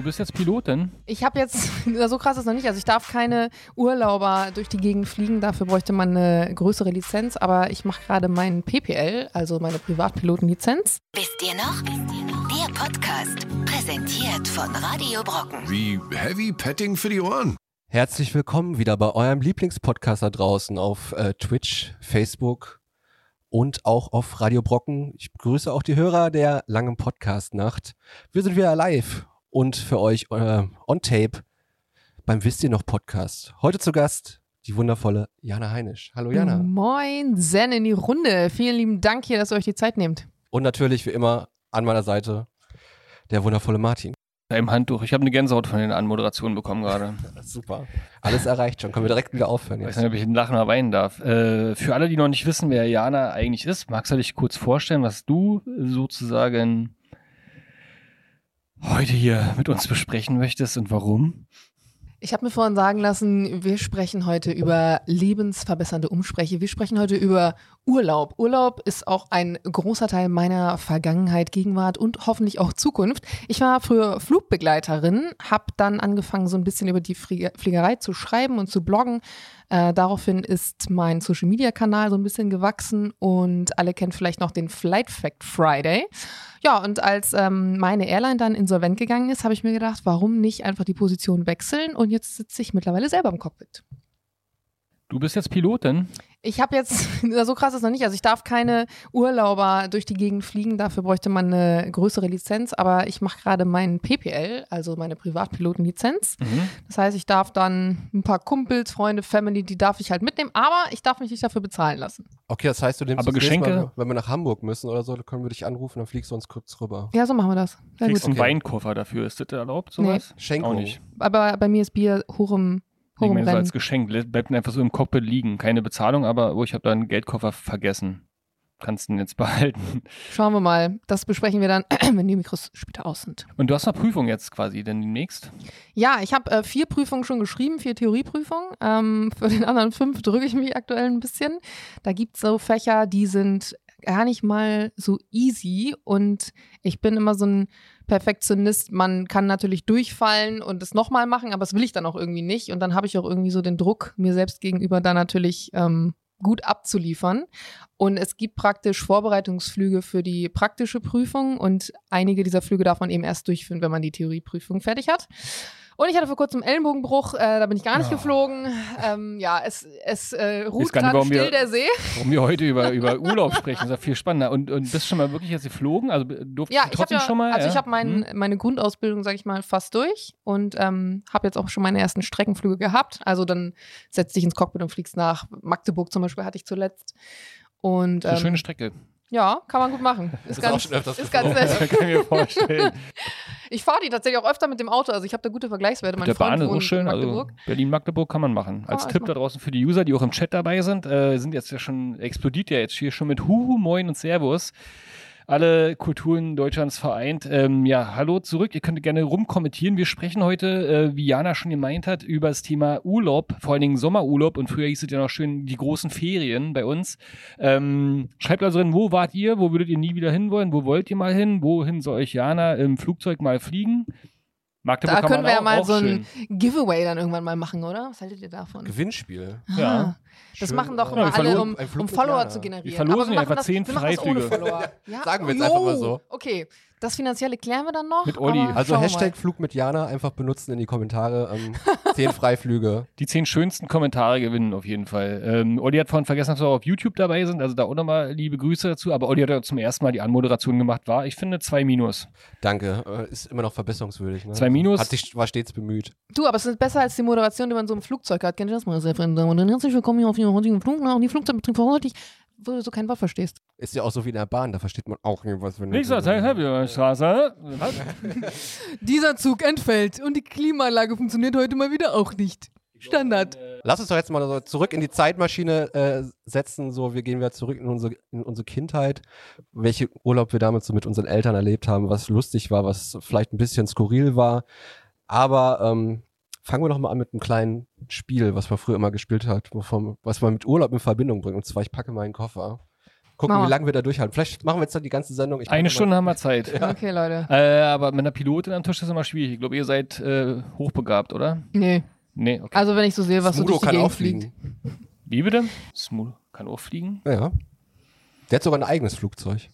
Du bist jetzt Pilotin? Ich habe jetzt, so krass ist noch nicht, also ich darf keine Urlauber durch die Gegend fliegen, dafür bräuchte man eine größere Lizenz, aber ich mache gerade meinen PPL, also meine Privatpilotenlizenz. Wisst ihr noch? Wisst ihr noch? Der Podcast, präsentiert von Radio Brocken. Wie Heavy Petting für die Ohren. Herzlich willkommen wieder bei eurem Lieblingspodcast da draußen auf äh, Twitch, Facebook und auch auf Radio Brocken. Ich begrüße auch die Hörer der langen Podcast-Nacht. Wir sind wieder live und für euch äh, on tape beim Wisst ihr noch Podcast. Heute zu Gast die wundervolle Jana Heinisch. Hallo Jana. Moin, Zen in die Runde. Vielen lieben Dank hier, dass ihr euch die Zeit nehmt. Und natürlich wie immer an meiner Seite der wundervolle Martin. Im Handtuch. Ich habe eine Gänsehaut von den Anmoderationen bekommen gerade. Super. Alles erreicht schon. Können wir direkt wieder aufhören Ich weiß jetzt. nicht, ob ich einen Lachen oder weinen darf. Äh, für alle, die noch nicht wissen, wer Jana eigentlich ist, magst du dich kurz vorstellen, was du sozusagen heute hier mit uns besprechen möchtest und warum? Ich habe mir vorhin sagen lassen, wir sprechen heute über lebensverbessernde Umspreche. Wir sprechen heute über Urlaub. Urlaub ist auch ein großer Teil meiner Vergangenheit, Gegenwart und hoffentlich auch Zukunft. Ich war früher Flugbegleiterin, habe dann angefangen, so ein bisschen über die Flie- Fliegerei zu schreiben und zu bloggen. Äh, daraufhin ist mein Social-Media-Kanal so ein bisschen gewachsen und alle kennen vielleicht noch den Flight Fact Friday. Ja, und als ähm, meine Airline dann insolvent gegangen ist, habe ich mir gedacht, warum nicht einfach die Position wechseln? Und jetzt sitze ich mittlerweile selber im Cockpit. Du bist jetzt Pilotin? Ich habe jetzt, so krass ist noch nicht, also ich darf keine Urlauber durch die Gegend fliegen, dafür bräuchte man eine größere Lizenz, aber ich mache gerade meinen PPL, also meine Privatpilotenlizenz. Mhm. Das heißt, ich darf dann ein paar Kumpels, Freunde, Family, die darf ich halt mitnehmen, aber ich darf mich nicht dafür bezahlen lassen. Okay, das heißt, du nimmst Aber Geschenke? Mal, wenn wir nach Hamburg müssen oder so, dann können wir dich anrufen, dann fliegst du uns kurz rüber. Ja, so machen wir das. Sehr Kriegst gut. einen Okay. Weinkoffer dafür. Ist das erlaubt, sowas? Schenkung. Auch nicht. Aber bei mir ist Bier hoch im, Ich im meine, so als Geschenk. Bleibt einfach so im Cockpit liegen. Keine Bezahlung, aber oh, ich habe da einen Geldkoffer vergessen. Kannst du ihn jetzt behalten. Schauen wir mal. Das besprechen wir dann, wenn die Mikros später aus sind. Und du hast eine Prüfung jetzt quasi, denn demnächst? Ja, ich habe äh, vier Prüfungen schon geschrieben, vier Theorieprüfungen. Ähm, für den anderen fünf drücke ich mich aktuell ein bisschen. Da gibt es so Fächer, die sind gar nicht mal so easy und ich bin immer so ein Perfektionist. Man kann natürlich durchfallen und es nochmal machen, aber das will ich dann auch irgendwie nicht. Und dann habe ich auch irgendwie so den Druck, mir selbst gegenüber da natürlich ähm, gut abzuliefern. Und es gibt praktisch Vorbereitungsflüge für die praktische Prüfung und einige dieser Flüge darf man eben erst durchführen, wenn man die Theorieprüfung fertig hat. Und ich hatte vor kurzem Ellenbogenbruch, äh, da bin ich gar nicht Ja. geflogen. Ähm, ja, es, es äh, ruht gerade warum wir- still der See. Warum wir heute über, über Urlaub sprechen, ist ja viel spannender. Und, und bist schon mal wirklich jetzt geflogen? Also durftest Ja, du trotzdem ja, schon mal? also ja? ich habe mein, Hm? meine Grundausbildung, sage ich mal, fast durch und ähm, habe jetzt auch schon meine ersten Streckenflüge gehabt. Also dann setzt dich ins Cockpit und fliegst nach Magdeburg zum Beispiel hatte ich zuletzt. Und So eine ähm, schöne Strecke. Ja, kann man gut machen. Ist auch ganz, schon öfters ist ganz nett. kann ich mir vorstellen. Ich fahre die tatsächlich auch öfter mit dem Auto, also ich habe da gute Vergleichswerte. Mit Mein der Freund Bahn ist auch schön. Also Magdeburg. Berlin-Magdeburg kann man machen. Als Ah, Tipp da draußen für die User, die auch im Chat dabei sind, äh, sind jetzt ja schon, explodiert ja jetzt hier schon mit Huhu, Moin und Servus. Alle Kulturen Deutschlands vereint. Ähm, ja, hallo zurück. Ihr könnt gerne rumkommentieren. Wir sprechen heute, äh, wie Jana schon gemeint hat, über das Thema Urlaub, vor allen Dingen Sommerurlaub. Und früher hieß es ja noch schön die großen Ferien bei uns. Ähm, schreibt also drin, wo wart ihr? Wo würdet ihr nie wieder hinwollen? Wo wollt ihr mal hin? Wohin soll euch Jana im Flugzeug mal fliegen? Magdeburg Da kann können man wir ja mal so ein schön. Giveaway dann irgendwann mal machen, oder? Was haltet ihr davon? Gewinnspiel. Ja. Das Schön, machen doch immer wir alle, um, um Follower Jana. zu generieren. Wir verlosen wir ja zehn machen das ohne Freiflüge. Ja? Sagen wir jetzt einfach mal so. Okay, das Finanzielle klären wir dann noch. Mit Olli. Also Hashtag Flug mit Jana einfach benutzen in die Kommentare. Ähm, zehn Freiflüge. Die zehn schönsten Kommentare gewinnen auf jeden Fall. Ähm, Olli hat vorhin vergessen, dass wir auch auf YouTube dabei sind, also da auch nochmal liebe Grüße dazu. Aber Olli hat ja zum ersten Mal die Anmoderation gemacht, war, ich finde, zwei Minus. Danke. Äh, ist immer noch verbesserungswürdig. Ne? Zwei Minus. Hat sich, war stets bemüht. Du, aber es ist besser als die Moderation, die man so im Flugzeug hat. Kennt ihr das mal, sehr Damen und? Herzlich willkommen hier auf Ihrem heutigen Flug nach die Flugzeugbetrieb verantwortlich, wo du so kein Wort verstehst. Ist ja auch so wie in der Bahn, da versteht man auch nicht, was wenn Nächster Teil, Straße. Dieser Zug entfällt und die Klimaanlage funktioniert heute mal wieder auch nicht. Standard. Lass uns doch jetzt mal so zurück in die Zeitmaschine äh, setzen. So, wir gehen wieder zurück in unsere, in unsere Kindheit. Welche Urlaub wir damals so mit unseren Eltern erlebt haben, was lustig war, was vielleicht ein bisschen skurril war. Aber ähm, fangen wir doch mal an mit einem kleinen Spiel, was man früher immer gespielt hat, wovon, was man mit Urlaub in Verbindung bringt. Und zwar, ich packe meinen Koffer. Gucken, Mama. wie lange wir da durchhalten. Vielleicht machen wir jetzt dann die ganze Sendung. Ich Eine Stunde haben wir Zeit. Okay, Leute. Äh, aber mit einer Pilotin am Tisch ist immer schwierig. Ich glaube, ihr seid äh, hochbegabt, oder? Nee. Nee, okay. Also wenn ich so sehe, was so Smudo durch die kann Gegend auch fliegen. fliegt. Wie bitte? Smudo kann auch fliegen. Ja. Der hat sogar ein eigenes Flugzeug.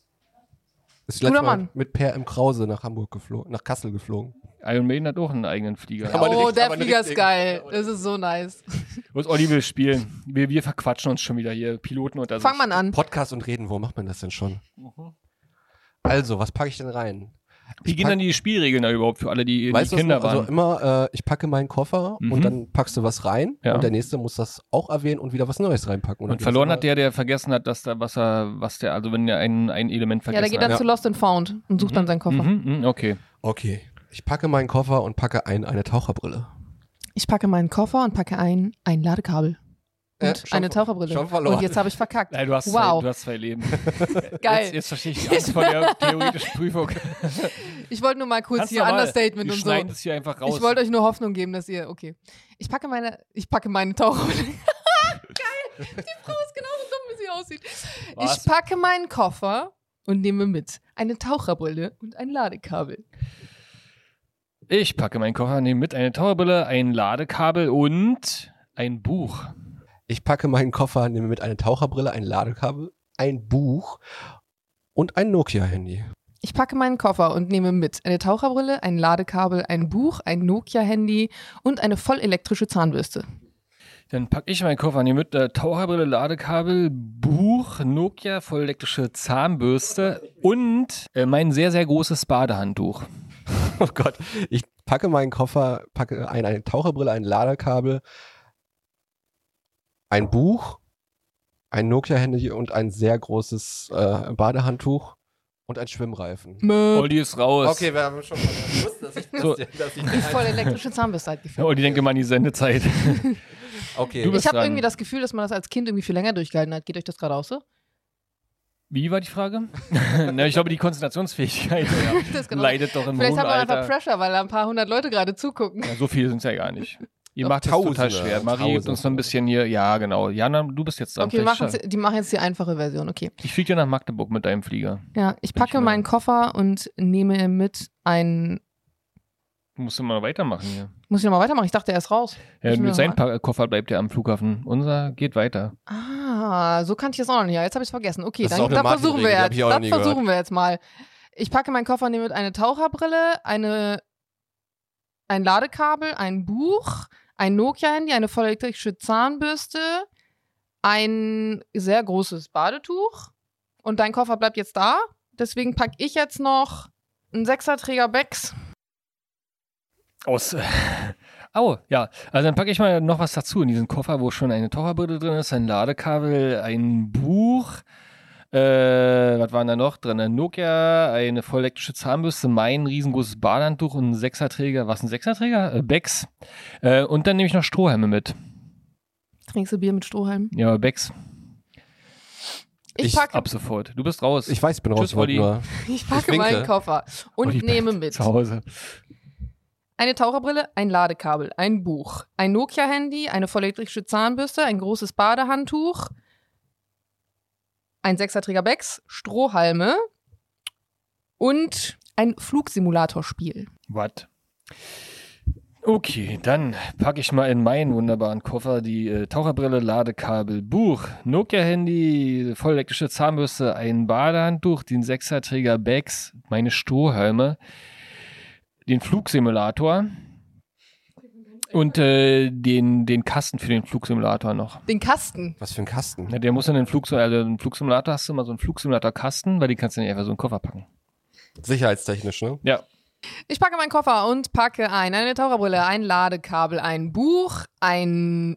Ist letztes Mal Mann. mit Per im Krause nach Hamburg geflogen, nach Kassel geflogen. Iron Maiden hat auch einen eigenen Flieger. Aber oh, der Flieger ist geil. Das ist so nice. Was Olli will spielen. Wir, wir verquatschen uns schon wieder hier. Piloten unter Fang sich. mal an. Podcast und reden, wo macht man das denn schon? Mhm. Also, was packe ich denn rein? Wie Ich gehen pack- dann die Spielregeln da überhaupt für alle, die, die Weißt du, Kinder noch? waren? also immer, äh, ich packe meinen Koffer Mhm. und dann packst du was rein Ja. und der nächste muss das auch erwähnen und wieder was Neues reinpacken. und dann verloren hat der, der vergessen hat, dass da was er, was der, also wenn er ein, ein Element Ja, vergessen der geht dann hat. zu Lost and Found und sucht dann seinen Koffer. Mhm, mhm, okay. Okay, ich packe meinen Koffer und packe ein eine Taucherbrille. Ich packe meinen Koffer und packe ein, ein Ladekabel. Und Äh, schon eine Taucherbrille. schon verloren. Und jetzt habe ich verkackt. Nein, du hast, zwei, wow. du hast zwei Leben. Geil. Jetzt, jetzt verstehe ich die Angst vor der theoretischen Prüfung. Ich wollte nur mal kurz Kannst hier aber- Understatement und so. das hier einfach raus. Ich wollte euch nur Hoffnung geben, dass ihr, okay. Ich packe meine, ich packe meine Taucherbrille. Geil. Die Frau ist genauso dumm, wie sie aussieht. Was? Ich packe meinen Koffer und nehme mit eine Taucherbrille und ein Ladekabel. Ich packe meinen Koffer, nehme mit eine Taucherbrille, ein Ladekabel und ein Buch. Ich packe meinen Koffer, nehme mit eine Taucherbrille, ein Ladekabel, ein Buch und ein Nokia-Handy. Ich packe meinen Koffer und nehme mit eine Taucherbrille, ein Ladekabel, ein Buch, ein Nokia-Handy und eine vollelektrische Zahnbürste. Dann packe ich meinen Koffer, nehme mit äh, Taucherbrille, Ladekabel, Buch, Nokia, vollelektrische Zahnbürste und äh, mein sehr, sehr großes Badehandtuch. Oh Gott, ich packe meinen Koffer, packe ein, eine Taucherbrille, ein Ladekabel, ein Buch, ein Nokia-Handy und ein sehr großes äh, Badehandtuch und ein Schwimmreifen. Möp. Olli ist raus. wir haben schon mal gewusst, dass ich, So. dass ich Die vollelektrische Zahnbürste halt Ja, gefühlt. Olli, denke mal an die Sendezeit. Okay, Du bist Ich habe irgendwie das Gefühl, dass man das als Kind irgendwie viel länger durchgehalten hat. Geht euch das gerade auch so? Wie war die Frage? Na, ich glaube, die Konzentrationsfähigkeit genau- leidet doch im Vielleicht hohen hat man einfach Alter. Pressure, weil da ein paar hundert Leute gerade zugucken. Ja, so viele sind es ja gar nicht. Ihr Doch, macht es total Tausende, schwer. Marie gibt uns noch ein bisschen hier. Ja, genau. Jana, du bist jetzt dran. Okay, Vielleicht machen, schaff- sie- die machen jetzt die einfache Version, okay. ich fliege dir nach Magdeburg mit deinem Flieger. Ja, ich packe mal- meinen Koffer und nehme mit ein. Du musst immer weitermachen hier. Muss ich nochmal weitermachen? Ich dachte, er ist raus. Ja, Pa- Koffer bleibt er am Flughafen. Unser geht weiter. Ah, so kannte ich das auch noch nicht. Ja, jetzt habe ich es vergessen. Okay, Das dann, dann versuchen wir jetzt. nie versuchen gehört. wir jetzt mal. Ich packe meinen Koffer und nehme mit eine Taucherbrille, eine, ein Ladekabel, ein Buch, ein Nokia-Handy, eine vollelektrische Zahnbürste, ein sehr großes Badetuch und dein Koffer bleibt jetzt da. Deswegen packe ich jetzt noch einen Sechserträger Becks. Aus. Äh, Au, ja. Also dann packe ich mal noch was dazu in diesen Koffer, wo schon eine Taucherbrille drin ist, ein Ladekabel, ein Buch. Äh, was waren da noch drin? Ein Nokia, eine vollelektrische Zahnbürste, mein riesengroßes Badehandtuch und ein Sechserträger. Was ein Sechserträger? Äh, Becks. Äh, und dann nehme ich noch Strohhalme mit. Trinkst du Bier mit Strohhalm? Ja, Becks. Ich, Ich- packe, Ab sofort. Du bist raus. Ich weiß, ich bin raus. Tschüss, ich nur. ich packe winke. meinen Koffer und Olli nehme mit. Zu Hause. Eine Taucherbrille, ein Ladekabel, ein Buch, ein Nokia-Handy, eine vollelektrische Zahnbürste, ein großes Badehandtuch, ein Sechserträger Becks, Strohhalme und ein Flugsimulatorspiel. Was? Okay, dann packe ich mal in meinen wunderbaren Koffer die äh, Taucherbrille, Ladekabel, Buch, Nokia-Handy, vollelektrische Zahnbürste, ein Badehandtuch, den Sechserträger Bags, meine Strohhalme, den Flugsimulator und äh, den, den Kasten für den Flugsimulator noch. Den Kasten. Was für ein Kasten? Ja, der muss in den Flug, also einen Flugsimulator hast du immer so einen Flugsimulator-Kasten, weil die kannst du nicht einfach so in den Koffer packen. Sicherheitstechnisch, ne? Ja, Ich packe meinen Koffer und packe ein, eine Taucherbrille, ein Ladekabel, ein Buch, ein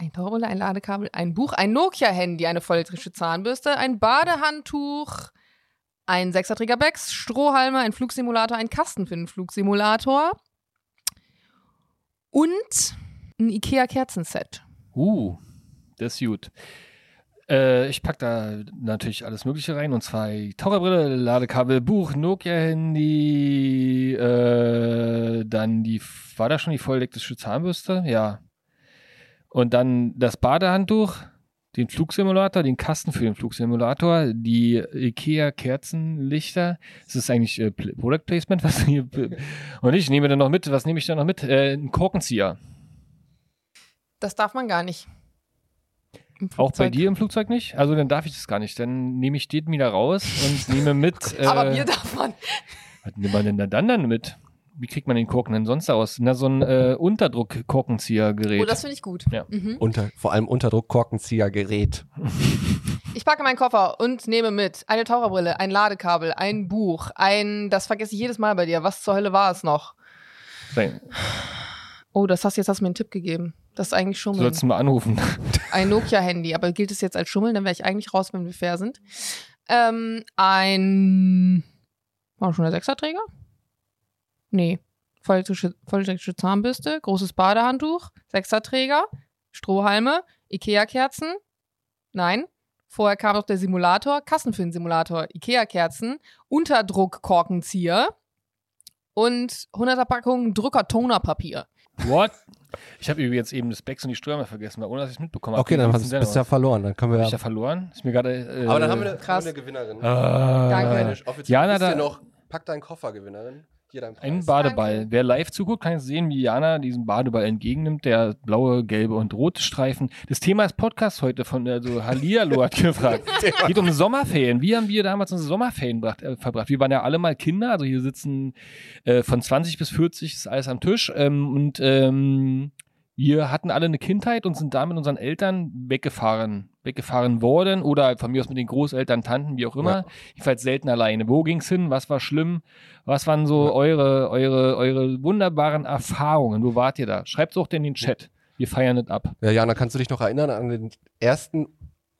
ein Taucherbrille, ein Ladekabel, ein Buch, ein Nokia-Handy, eine vollelektrische Zahnbürste, ein Badehandtuch, ein Sechserträger Becks, Strohhalme, ein Flugsimulator, ein Kasten für den Flugsimulator und ein Ikea-Kerzenset. Uh, das ist gut. Äh, ich packe da natürlich alles Mögliche rein. Und zwar Taucherbrille, Ladekabel, Buch, Nokia-Handy, äh, dann die, war da schon die vollelektrische Zahnbürste? Ja. Und dann das Badehandtuch, den Flugsimulator, den Kasten für den Flugsimulator, die IKEA Kerzenlichter. Das ist eigentlich äh, Product Placement, was hier. Und ich nehme dann noch mit, was nehme ich dann noch mit? Äh, ein Korkenzieher. Das darf man gar nicht. Auch bei dir im Flugzeug nicht? Also dann darf ich das gar nicht. Dann nehme ich den wieder raus und nehme mit. Äh, Aber Bier darf man. was nimmt man denn da dann, dann mit? Wie kriegt man den Korken denn sonst aus? Na, so ein äh, Unterdruck-Korkenziehergerät. Oh, das finde ich gut. Ja. Mhm. Unter, vor allem Unterdruck-Korkenziehergerät. Ich packe meinen Koffer und nehme mit eine Taucherbrille, ein Ladekabel, ein Buch, ein, das vergesse ich jedes Mal bei dir. Was zur Hölle war es noch? Sein- Oh, das hast jetzt hast du mir einen Tipp gegeben. Das ist eigentlich Du Schummeln. sollst ihn mal anrufen. Ein Nokia-Handy, aber gilt es jetzt als Schummeln? Dann wäre ich eigentlich raus, wenn wir fair sind. Ähm, ein. War schon der Sechserträger? Nee. Vollelektrische, vollelektrische Zahnbürste, großes Badehandtuch, Sechserträger, Strohhalme, Ikea-Kerzen. Nein. Vorher kam noch der Simulator, Kassen für den Simulator, Ikea-Kerzen, Unterdruck-Korkenzieher und 100er Packung Drucker-Tonerpapier. What? Ich habe übrigens eben das Becks und die Stürmer vergessen, weil ohne dass ich es mitbekommen habe. Okay, dann hast du ja verloren. Dann können wir Hab ja. ich ja verloren. Ist mir gerade. Äh, Aber dann haben wir eine, Krass. haben wir eine Gewinnerin. Ah, Danke. Eine offizielle Jana, Liste da- noch. Pack deinen Koffer, Gewinnerin. Hier dein Preis. Ein Badeball. Danke. Wer live zuguckt, kann sehen, wie Jana diesen Badeball entgegennimmt, der blaue, gelbe und rote Streifen. Das Thema ist Podcast heute von also Hallihallo hat gefragt. Geht um Sommerferien. Wie haben wir damals unsere Sommerferien bracht, äh, verbracht? Wir waren ja alle mal Kinder, also hier sitzen äh, von 20 bis 40 ist alles am Tisch ähm, und ähm, wir hatten alle eine Kindheit und sind da mit unseren Eltern weggefahren, weggefahren worden oder von mir aus mit den Großeltern, Tanten, wie auch immer. Ja. Jedenfalls selten alleine. Wo ging's hin? Was war schlimm? Was waren so Ja. eure, eure, eure wunderbaren Erfahrungen? Wo wart ihr da? Schreibt's auch in den Chat. Wir feiern es ab. Ja, Jana, kannst du dich noch erinnern an den ersten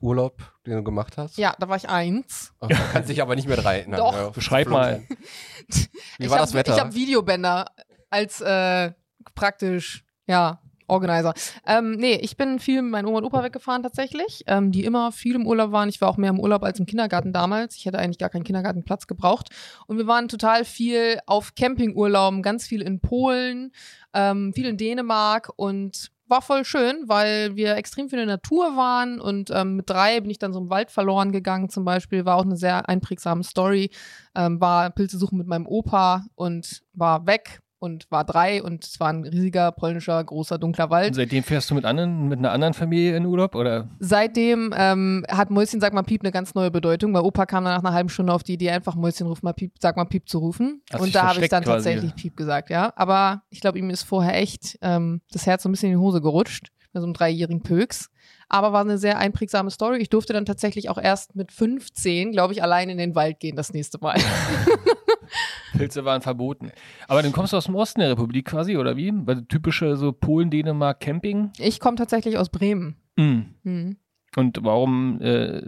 Urlaub, den du gemacht hast? Ja, da war ich eins. Ach, kannst dich aber nicht mehr dran erinnern. Doch. Ja, Beschreib mal. Wie ich war hab, das Wetter? Ich habe Videobänder als äh, praktisch, ja, Organizer. Ähm, nee, ich bin viel mit meinen Oma und Opa weggefahren tatsächlich, ähm, die immer viel im Urlaub waren. Ich war auch mehr im Urlaub als im Kindergarten damals. Ich hätte eigentlich gar keinen Kindergartenplatz gebraucht. Und wir waren total viel auf Campingurlauben, ganz viel in Polen, ähm, viel in Dänemark und war voll schön, weil wir extrem viel in der Natur waren und ähm, mit drei bin ich dann so im Wald verloren gegangen zum Beispiel, war auch eine sehr einprägsame Story, ähm, war Pilze suchen mit meinem Opa und war weg und war drei und es war ein riesiger polnischer großer dunkler Und Wald. seitdem fährst du mit anderen, mit einer anderen Familie in Urlaub oder? Seitdem ähm, hat Mäuschen sag mal Piep eine ganz neue Bedeutung, weil Opa kam dann nach einer halben Stunde auf die Idee, einfach Mäuschen ruf mal Piep, sag mal Piep zu rufen. Hast und da habe ich dann quasi. tatsächlich Piep gesagt, ja. Aber ich glaube, ihm ist vorher echt ähm, das Herz so ein bisschen in die Hose gerutscht, bei so einem dreijährigen Pöks. Aber war eine sehr einprägsame Story. Ich durfte dann tatsächlich auch erst mit 15, glaube ich, allein in den Wald gehen das nächste Mal. Pilze waren verboten. Aber dann kommst du aus dem Osten der Republik quasi, oder wie? Weil typische so Polen, Dänemark, Camping. Ich komme tatsächlich aus Bremen. Mm. Hm. Und warum äh,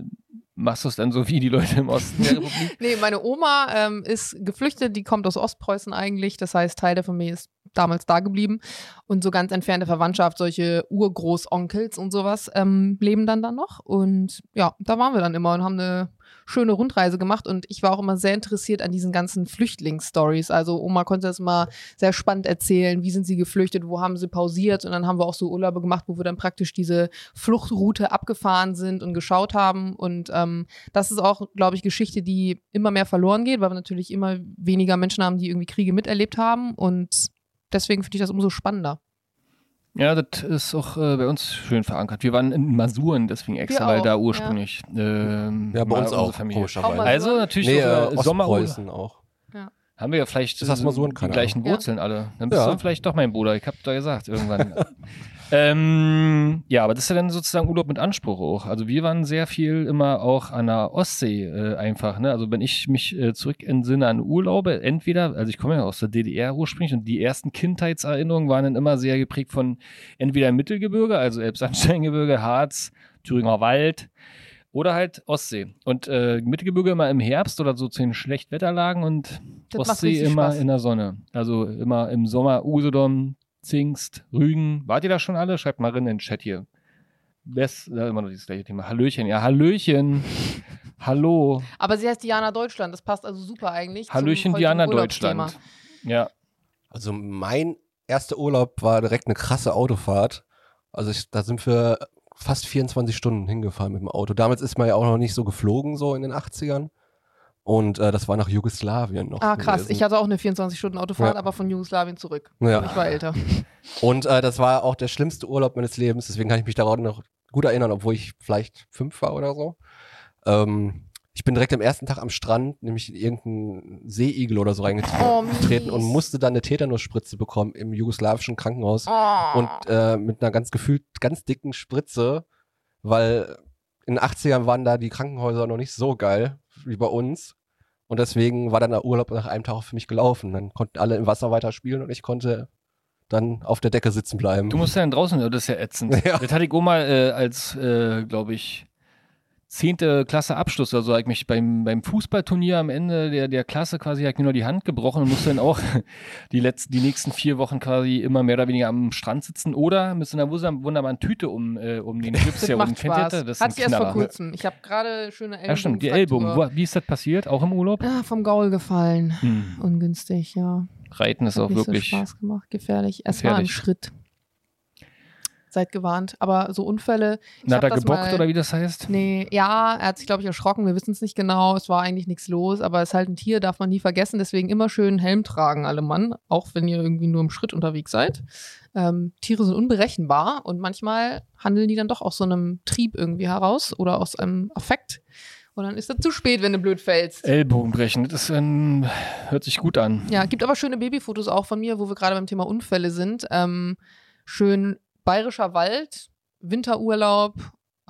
machst du es dann so wie die Leute im Osten der Republik? Nee, meine Oma ähm, ist geflüchtet, die kommt aus Ostpreußen eigentlich. Das heißt, Teil der Familie ist damals da geblieben. Und so ganz entfernte Verwandtschaft, solche Urgroßonkels und sowas, ähm, leben dann da noch. Und ja, da waren wir dann immer und haben eine schöne Rundreise gemacht. Und ich war auch immer sehr interessiert an diesen ganzen Flüchtlingsstories. Also Oma konnte das mal sehr spannend erzählen. Wie sind sie geflüchtet? Wo haben sie pausiert? Und dann haben wir auch so Urlaube gemacht, wo wir dann praktisch diese Fluchtroute abgefahren sind und geschaut haben. Und ähm, das ist auch, glaube ich, Geschichte, die immer mehr verloren geht, weil wir natürlich immer weniger Menschen haben, die irgendwie Kriege miterlebt haben. Und deswegen finde ich das umso spannender. Ja, das ist auch äh, bei uns schön verankert. Wir waren in Masuren, deswegen extra, weil auch, da ja. ursprünglich. Ähm, Ja, bei uns auch, Familie. komischerweise. Auch Also natürlich Nee, auch, äh, äh, Sommerurlaub. Ostpreußen auch. Haben wir ja vielleicht das äh, Masuren? die gleichen. Wurzeln alle. Dann bist Ja. du vielleicht doch mein Bruder. Ich hab da gesagt, irgendwann. ähm, ja, aber das ist ja dann sozusagen Urlaub mit Anspruch auch. Also wir waren sehr viel immer auch an der Ostsee äh, einfach. Ne? Also wenn ich mich äh, zurück entsinne an Urlaube, entweder, also ich komme ja aus der DDR ursprünglich und die ersten Kindheitserinnerungen waren dann immer sehr geprägt von entweder Mittelgebirge, also Elbsandsteingebirge, Harz, Thüringer Wald, oder halt Ostsee. Und äh, Mittelgebirge immer im Herbst oder so zu den Schlechtwetterlagen und Das Ostsee immer Spaß. in der Sonne. Also immer im Sommer Usedom, Zingst, Rügen. Wart ihr da schon alle? Schreibt mal rein in den Chat hier. Best, äh, immer noch das gleiche Thema. Hallöchen, ja, Hallöchen. Hallo. Aber sie heißt Diana Deutschland. Das passt also super eigentlich. Hallöchen, Diana. Deutschland. Ja. Also mein erster Urlaub war direkt eine krasse Autofahrt. Also ich, da sind wir fast 24 Stunden hingefahren mit dem Auto. Damals ist man ja auch noch nicht so geflogen, so in den 80ern. Und äh, das war nach Jugoslawien noch. Ah, krass. gewesen. Ich hatte auch eine 24-Stunden-Autofahrt, Ja. aber von Jugoslawien zurück. Ja. Ich war älter. Und äh, das war auch der schlimmste Urlaub meines Lebens, deswegen kann ich mich daran noch gut erinnern, obwohl ich vielleicht fünf war oder so. Ähm, ich bin direkt am ersten Tag am Strand, nämlich in irgendeinen Seeigel oder so Oh, reingetreten und mies. musste dann eine Tetanusspritze bekommen im jugoslawischen Krankenhaus Oh. und äh, mit einer ganz gefühlt ganz dicken Spritze, weil in den 80ern waren da die Krankenhäuser noch nicht so geil wie bei uns. Und deswegen war dann der Urlaub nach einem Tag für mich gelaufen. Dann konnten alle im Wasser weiterspielen und ich konnte dann auf der Decke sitzen bleiben. Du musst ja dann draußen, das ist ja ätzend. Ja. Das hatte ich auch mal äh, als, äh, glaube ich, zehnte Klasse Abschluss oder so, ich mich beim, beim Fußballturnier am Ende der, der Klasse quasi, ich mir nur die Hand gebrochen und musste dann auch die letzten, die nächsten vier Wochen quasi immer mehr oder weniger am Strand sitzen oder mit so einer wunderbar- wunderbaren Tüte um, äh, um den Gips herum. Kennt ihr das? Das ein ich erst vor kurzem. Ich habe gerade schöne Ellbogen. Ja, stimmt, die Ellbogen. Wo, wie ist das passiert? Auch im Urlaub? Ah, vom Gaul gefallen. Hm. Ungünstig, ja. Reiten ist Hat auch nicht wirklich. so Spaß gemacht. Gefährlich. Es war ein. Schritt. Seid gewarnt. Aber so Unfälle. Na, er das gebockt mal- oder wie das heißt? Nee, ja, er hat sich, glaube ich, erschrocken. Wir wissen es nicht genau. Es war eigentlich nichts los, aber es ist halt ein Tier, darf man nie vergessen. Deswegen immer schön Helm tragen, alle Mann, auch wenn ihr irgendwie nur im Schritt unterwegs seid. Ähm, Tiere sind unberechenbar und manchmal handeln die dann doch aus so einem Trieb irgendwie heraus oder aus einem Affekt. Und dann ist das zu spät, wenn du blöd fällst. Ellbogen brechen. Das ähm, hört sich gut an. Ja, gibt aber schöne Babyfotos auch von mir, wo wir gerade beim Thema Unfälle sind. Ähm, schön bayerischer Wald, Winterurlaub,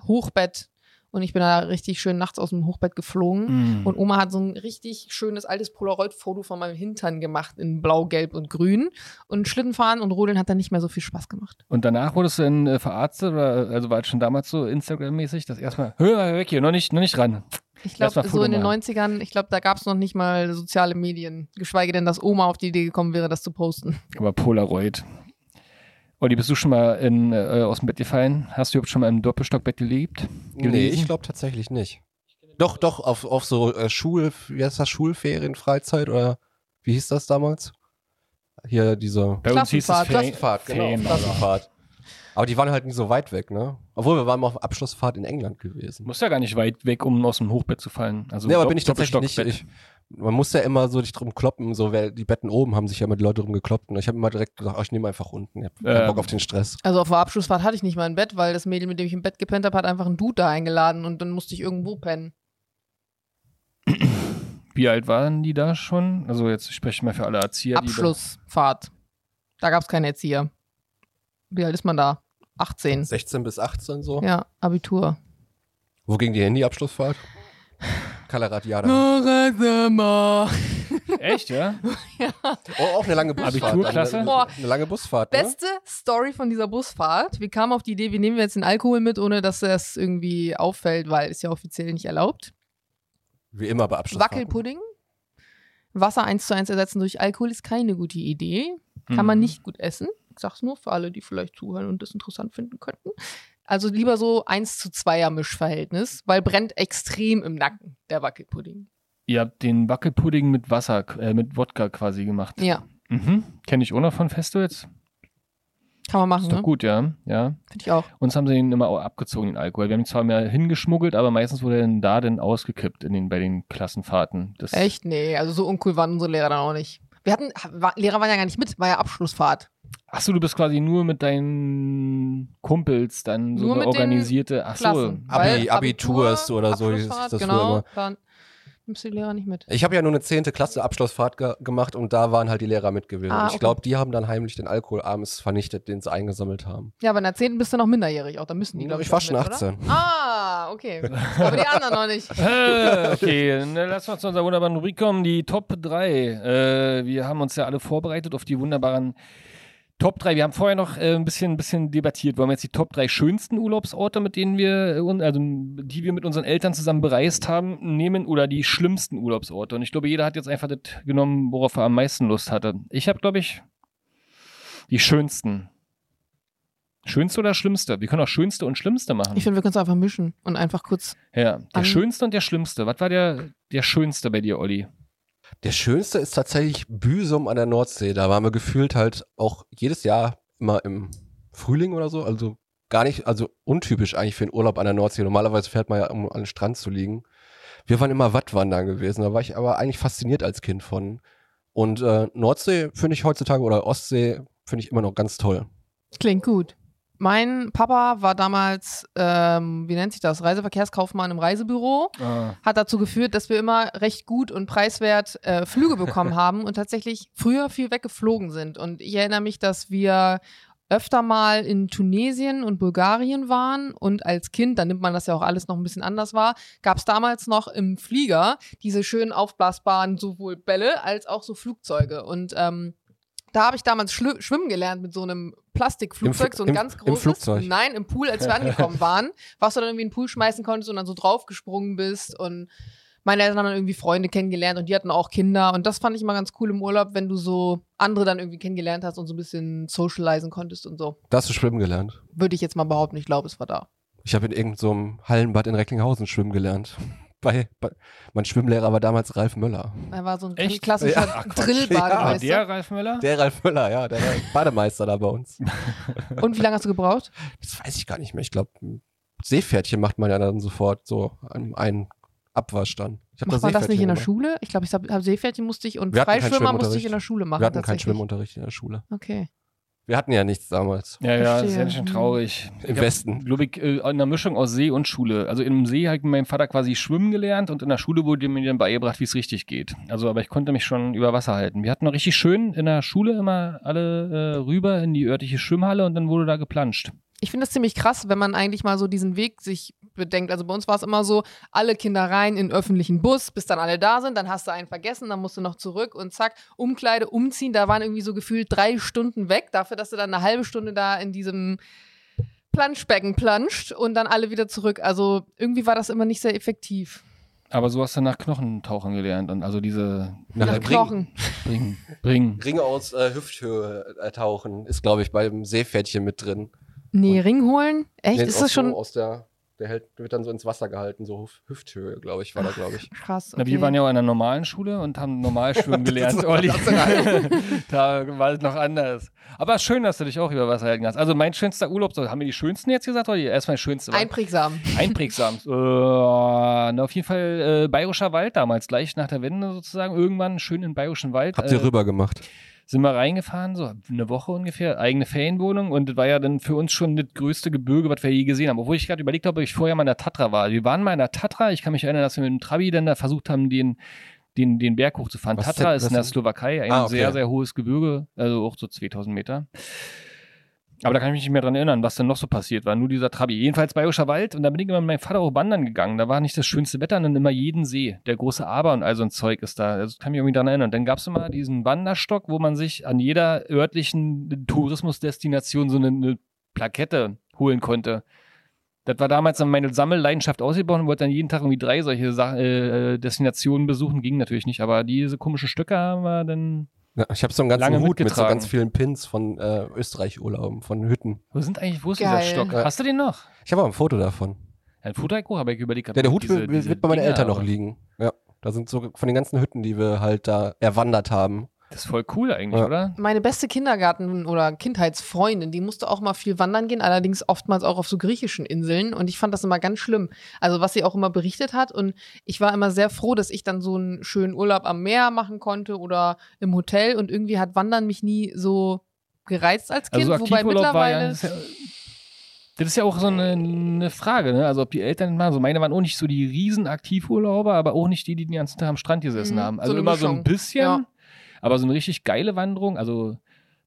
Hochbett. Und ich bin da richtig schön nachts aus dem Hochbett geflogen. Mm. Und Oma hat so ein richtig schönes altes Polaroid-Foto von meinem Hintern gemacht in Blau, Gelb und Grün. Und Schlittenfahren und Rodeln hat dann nicht mehr so viel Spaß gemacht. Und danach wurdest du dann äh, verarztet oder also war es schon damals so Instagram-mäßig, das erstmal, hör mal weg hier, noch nicht, noch nicht ran. Ich glaube, so in den machen. 90ern, ich glaube, da gab es noch nicht mal soziale Medien. Geschweige denn, dass Oma auf die Idee gekommen wäre, das zu posten. Aber Polaroid. Olli, bist du schon mal in, äh, aus dem Bett gefallen? Hast du überhaupt schon mal im Doppelstockbett gelebt? Nee, gelesen? ich glaube tatsächlich nicht. Doch, doch, auf, auf so äh, Schul, wie heißt das, Schulferien, Freizeit oder wie hieß das damals? Hier diese Bei uns hieß es Klassenfahrt, Ferien- genau, Klassenfahrt. Aber die waren halt nicht so weit weg, ne? Obwohl wir waren mal auf Abschlussfahrt in England gewesen. Muss ja gar nicht weit weg, um aus dem Hochbett zu fallen. Also nee, aber bin ich tatsächlich nicht. Ich, man muss ja immer so dich drum kloppen, so wer, die Betten oben haben sich ja immer die Leute drum gekloppt und ich habe immer direkt gesagt, oh, ich nehme einfach unten. Ich hab keinen Ähm. Bock auf den Stress. Also auf der Abschlussfahrt hatte ich nicht mal ein Bett, weil das Mädel, mit dem ich im Bett gepennt habe, hat einfach einen Dude da eingeladen und dann musste ich irgendwo pennen. Wie alt waren die da schon? Also jetzt spreche ich mal für alle Erzieher. die da- Abschlussfahrt. Da gab es keinen Erzieher. Wie alt ist man da? 18. 16 bis 18 so. Ja, Abitur. Wo ging die hin, die Abschlussfahrt? Kalaratjada. Echt, ja? Oh, auch eine lange Busfahrt. Abiturklasse? Eine, Boah. eine lange Busfahrt, ne? Beste Story von dieser Busfahrt. Wir kamen auf die Idee, wir nehmen jetzt den Alkohol mit, ohne dass das irgendwie auffällt, weil ist ja offiziell nicht erlaubt. Wie immer bei Abschlussfahrten. Wackelpudding. Wasser eins zu eins ersetzen durch Alkohol ist keine gute Idee. Kann man Mhm. nicht gut essen. Ich sag's nur für alle, die vielleicht zuhören und das interessant finden könnten. Also lieber so 1 zu 2er Mischverhältnis, weil brennt extrem im Nacken, der Wackelpudding. Ihr habt den Wackelpudding mit Wasser, äh, mit Wodka quasi gemacht. Ja, Mhm. Kenne ich auch noch von Festo jetzt. kann man machen, Ist doch ne? gut, ja. ja. Finde ich auch. Uns haben sie ihn immer auch abgezogen, den Alkohol. Wir haben ihn zwar mehr hingeschmuggelt, aber meistens wurde er dann da dann ausgekippt in den, bei den Klassenfahrten. Das, Echt? Nee, also so uncool waren unsere Lehrer dann auch nicht. Wir hatten, war, Lehrer waren ja gar nicht mit, war ja Abschlussfahrt. Achso, du bist quasi nur mit deinen Kumpels dann so Nur eine organisierte. Achso. Abi- Abiturs oder so das genau, immer. dann nimmst du die Lehrer nicht mit. Ich habe ja nur eine 10. Klasse Abschlussfahrt ge gemacht und da waren halt die Lehrer mit gewesen. Ah, Und ich okay. glaube, die haben dann heimlich den Alkohol abends vernichtet, den sie eingesammelt haben. Ja, aber in der 10. bist du noch minderjährig auch, da müssen die, glaube ich. ich war schon mit, oder? 18. Ah, okay. aber die anderen noch nicht. Äh, okay, dann lass uns zu unserer wunderbaren Rubrik kommen, die Top 3. Äh, wir haben uns ja alle vorbereitet auf die wunderbaren Top 3. Wir haben vorher noch äh, ein bisschen, ein bisschen debattiert. Wollen wir jetzt die Top 3 schönsten Urlaubsorte, mit denen wir, äh, also die wir mit unseren Eltern zusammen bereist haben, nehmen oder die schlimmsten Urlaubsorte? Und ich glaube, jeder hat jetzt einfach das genommen, worauf er am meisten Lust hatte. Ich habe, glaube ich, die schönsten. Schönste oder schlimmste? Wir können auch schönste und schlimmste machen. Ich finde, wir können es einfach mischen und einfach kurz. Ja, der schönste und der schlimmste. Was war der, der schönste bei dir, Olli? Der schönste ist tatsächlich Büsum an der Nordsee. Da waren wir gefühlt halt auch jedes Jahr immer im Frühling oder so, also gar nicht, also untypisch eigentlich für einen Urlaub an der Nordsee. Normalerweise fährt man ja, um an den Strand zu liegen. Wir waren immer Wattwandern gewesen, da war ich aber eigentlich fasziniert als Kind von. Und äh, Nordsee finde ich heutzutage oder Ostsee finde ich immer noch ganz toll. Klingt gut. Mein Papa war damals, ähm, wie nennt sich das, Reiseverkehrskaufmann im Reisebüro. Ah. Hat dazu geführt, dass wir immer recht gut und preiswert äh, Flüge bekommen haben und tatsächlich früher viel weggeflogen sind. Und ich erinnere mich, dass wir öfter mal in Tunesien und Bulgarien waren und als Kind, da nimmt man das ja auch alles noch ein bisschen anders wahr, gab es damals noch im Flieger diese schönen aufblasbaren sowohl Bälle als auch so Flugzeuge und ähm, da habe ich damals schwimmen gelernt mit so einem Plastikflugzeug, Im Fl- so ein im- ganz im großes. Flugzeug? Nein, im Pool, als wir angekommen waren, was du dann irgendwie in den Pool schmeißen konntest und dann so draufgesprungen bist und meine Eltern haben dann irgendwie Freunde kennengelernt und die hatten auch Kinder und das fand ich immer ganz cool im Urlaub, wenn du so andere dann irgendwie kennengelernt hast und so ein bisschen socialisen konntest und so. Da hast du schwimmen gelernt. Würde ich jetzt mal behaupten, ich glaube, es war da. Ich habe in irgendeinem so Hallenbad in Recklinghausen schwimmen gelernt. Bei, bei, mein Schwimmlehrer war damals Ralf Möller. Er war so ein Echt? klassischer Ja, Drillbademeister. der Ralf Möller? Der Ralf Möller, ja, der war Bademeister da bei uns. Und wie lange hast du gebraucht? Das weiß ich gar nicht mehr. Ich glaube, Seepferdchen macht man ja dann sofort so an einen Abwasch dann. Ich Macht man das nicht in der gemacht. Schule? Ich glaube, ich habe hab Seepferdchen musste ich und Freischwimmer musste ich in der Schule machen. Wir hatten keinen. Schwimmunterricht in der Schule. Okay. Wir hatten ja nichts damals. Ja, ja, das ist ja schon traurig. Im Westen. Glaube ich, äh, in einer Mischung aus See und Schule. Also im See hat mein Vater quasi schwimmen gelernt und in der Schule wurde mir dann beigebracht, wie es richtig geht. Also, aber ich konnte mich schon über Wasser halten. Wir hatten noch richtig schön in der Schule immer alle äh, rüber in die örtliche Schwimmhalle und dann wurde da geplanscht. Ich finde das ziemlich krass, wenn man eigentlich mal so diesen Weg sich bedenkt. Also bei uns war es immer so, alle Kinder rein in öffentlichen Bus, bis dann alle da sind, dann hast du einen vergessen, dann musst du noch zurück und zack, Umkleide, umziehen. Da waren irgendwie so gefühlt drei Stunden weg, dafür, dass du dann eine halbe Stunde da in diesem Planschbecken planscht und dann alle wieder zurück. Also irgendwie war das immer nicht sehr effektiv. Aber so hast du nach Knochentauchen gelernt und also diese Nach Nach Knochen. Bringen. Bringen. Ringe aus äh, Hüfthöhe äh, tauchen ist, glaube ich, beim Seepferdchen mit drin. Nee, Ring holen? Echt? Nee, ist das schon So aus der, der hält, wird dann so ins Wasser gehalten, so Hüf- Hüfthöhe, glaube ich, war da, glaube ich. krass? Na, wir okay. waren ja auch in einer normalen Schule und haben normal schwimmen gelernt, Olli. da war es noch anders. Aber schön, dass du dich auch über Wasser halten kannst. Also mein schönster Urlaub, so, haben wir die schönsten jetzt gesagt, Olli? Erstmal der schönste. Einprägsam. Einprägsam. äh, na, auf jeden Fall äh, Bayerischer Wald damals, gleich nach der Wende sozusagen. Irgendwann schön in Bayerischen Wald. Habt ihr äh, rüber gemacht? Sind wir reingefahren, so eine Woche ungefähr, eigene Ferienwohnung und das war ja dann für uns schon das größte Gebirge, was wir je gesehen haben. Obwohl ich gerade überlegt habe, ob ich vorher mal in der Tatra war. Wir waren mal in der Tatra, ich kann mich erinnern, dass wir mit dem Trabi dann da versucht haben, den, den, den Berg hochzufahren. Was ist Tatra ist was in der ist- Slowakei, ein Ah, okay. sehr, sehr hohes Gebirge, also auch so 2000 Meter. Aber da kann ich mich nicht mehr dran erinnern, was dann noch so passiert war. Nur dieser Trabi. Jedenfalls Bayerischer Wald. Und da bin ich immer mit meinem Vater auch wandern gegangen. Da war nicht das schönste Wetter, dann immer jeden See. Der große Aber und all so ein Zeug ist da. Das kann ich mich irgendwie dran erinnern. Dann gab es immer diesen Wanderstock, wo man sich an jeder örtlichen Tourismusdestination so eine, eine Plakette holen konnte. Das war damals meine Sammelleidenschaft ausgebaut und wollte dann jeden Tag irgendwie drei solche Sa äh, Destinationen besuchen. Ging natürlich nicht. Aber diese komischen Stöcke haben wir dann. Ja, ich habe so einen ganzen Lange Hut mit so ganz vielen Pins von äh, Österreich-Urlauben, von Hütten. Wo sind eigentlich, wo ist Geil. dieser Stock? Hast du den noch? Ich habe auch ein Foto davon. Ein Foto aber ich überlege Ja, der Hut wird, wird bei meinen Eltern noch liegen. Ja, da sind so von den ganzen Hütten, die wir halt da erwandert haben. Das ist voll cool eigentlich, Ja. oder? Meine beste Kindergarten- oder Kindheitsfreundin, die musste auch mal viel wandern gehen, allerdings oftmals auch auf so griechischen Inseln. Und ich fand das immer ganz schlimm. Also was sie auch immer berichtet hat. Und ich war immer sehr froh, dass ich dann so einen schönen Urlaub am Meer machen konnte oder im Hotel. Und irgendwie hat Wandern mich nie so gereizt als Kind. Also wobei Aktivurlaub war ja, mittlerweile. das ist ja. Das ist ja auch so eine, eine Frage, ne? Also ob die Eltern mal, so meine waren auch nicht so die riesen Aktivurlauber, aber auch nicht die, die den ganzen Tag am Strand gesessen Mhm, haben. so Also eine immer so ein Mischung. bisschen, Ja. Aber so eine richtig geile Wanderung, also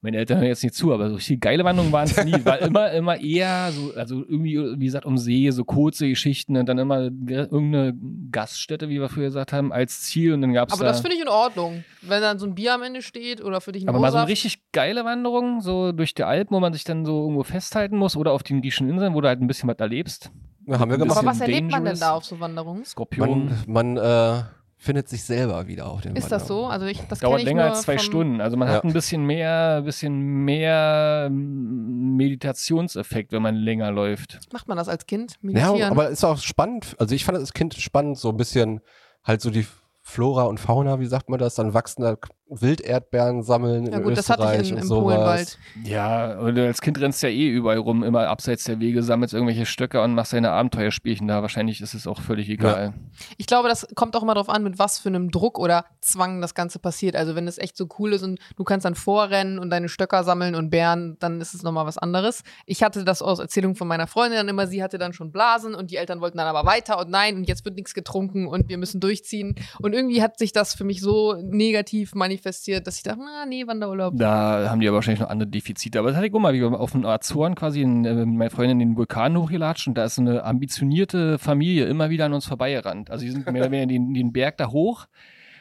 meine Eltern hören jetzt nicht zu, aber so richtig geile Wanderungen waren es nie. War immer, immer eher so, also irgendwie, wie gesagt, um See, so kurze Geschichten und dann immer ge- irgendeine Gaststätte, wie wir früher gesagt haben, als Ziel und dann gab es Aber da das finde ich in Ordnung. Wenn dann so ein Bier am Ende steht oder für dich ein Aber mal so eine richtig geile Wanderung, so durch die Alpen, wo man sich dann so irgendwo festhalten muss oder auf den griechischen Inseln, wo du halt ein bisschen was erlebst. Ja, haben wir gemacht. Aber was erlebt man denn dangerous. da auf so Wanderungen? Skorpion. Man, man äh, findet sich selber wieder auf dem Ist das so? Also ich, das Dauert ich länger nur als zwei Stunden. Also man Ja. hat ein bisschen mehr, bisschen mehr mm, Meditationseffekt, wenn man länger läuft. Macht man das als Kind? Meditieren? Ja, aber ist auch spannend. Also ich fand das als Kind spannend, so ein bisschen halt so die Flora und Fauna, wie sagt man das, dann wachsen da Wilderdbeeren sammeln Ja in gut, das Österreich hatte ich in, und sowas. Polenwald. Ja, und als Kind rennst du ja eh überall rum, immer abseits der Wege, sammelst irgendwelche Stöcke und machst deine Abenteuerspielchen da. Wahrscheinlich ist es auch völlig egal. Ich glaube, das kommt auch immer darauf an, mit was für einem Druck oder Zwang das Ganze passiert. Also wenn es echt so cool ist und du kannst dann vorrennen und deine Stöcker sammeln und Bären, dann ist es nochmal was anderes. Ich hatte das aus Erzählung von meiner Freundin dann immer, sie hatte dann schon Blasen und die Eltern wollten dann aber weiter und nein und jetzt wird nichts getrunken und wir müssen durchziehen. Und irgendwie hat sich das für mich so negativ manifestiert, dass ich dachte, na nee, Wanderurlaub. Da haben die aber wahrscheinlich noch andere Defizite. Aber das hatte ich auch mal, wie wir auf den Azoren quasi in, äh, mit meiner Freundin den Vulkan hochgelatscht und da ist eine ambitionierte Familie immer wieder an uns vorbeigerannt. Also die sind mehr oder weniger den, den Berg da hoch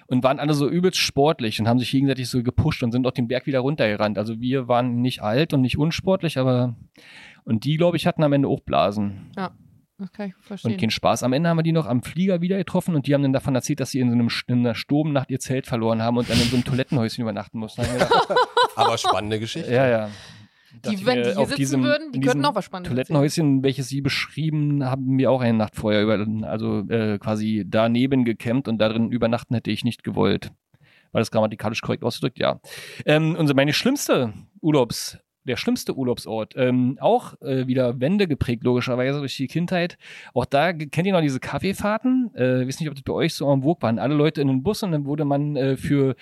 und waren alle so übelst sportlich und haben sich gegenseitig so gepusht und sind auch den Berg wieder runtergerannt. Also wir waren nicht alt und nicht unsportlich, aber und die, glaube ich, hatten am Ende auch Blasen Das kann ich verstehen. und keinen Spaß. Am Ende haben wir die noch am Flieger wieder getroffen und die haben dann davon erzählt, dass sie in so einem in einer Sturmnacht ihr Zelt verloren haben und dann in so einem Toilettenhäuschen übernachten mussten. Aber spannende Geschichte. ja, ja. Die, wenn die hier auf sitzen diesem- würden, die könnten auch was Spannendes erzählen. Toilettenhäuschen, welches Sie beschrieben haben, wir auch eine Nacht vorher über, also äh, quasi daneben gecampt und darin übernachten hätte ich nicht gewollt. War das grammatikalisch korrekt ausgedrückt? Ja. Ähm, und so meine schlimmste Urlaubs, der schlimmste Urlaubsort, ähm, auch äh, wieder Wände geprägt, logischerweise durch die Kindheit. Auch da kennt ihr noch diese Kaffeefahrten? Äh, ich weiß nicht, ob das bei euch so am Burg waren. Alle Leute in den Bus und dann wurde man äh, für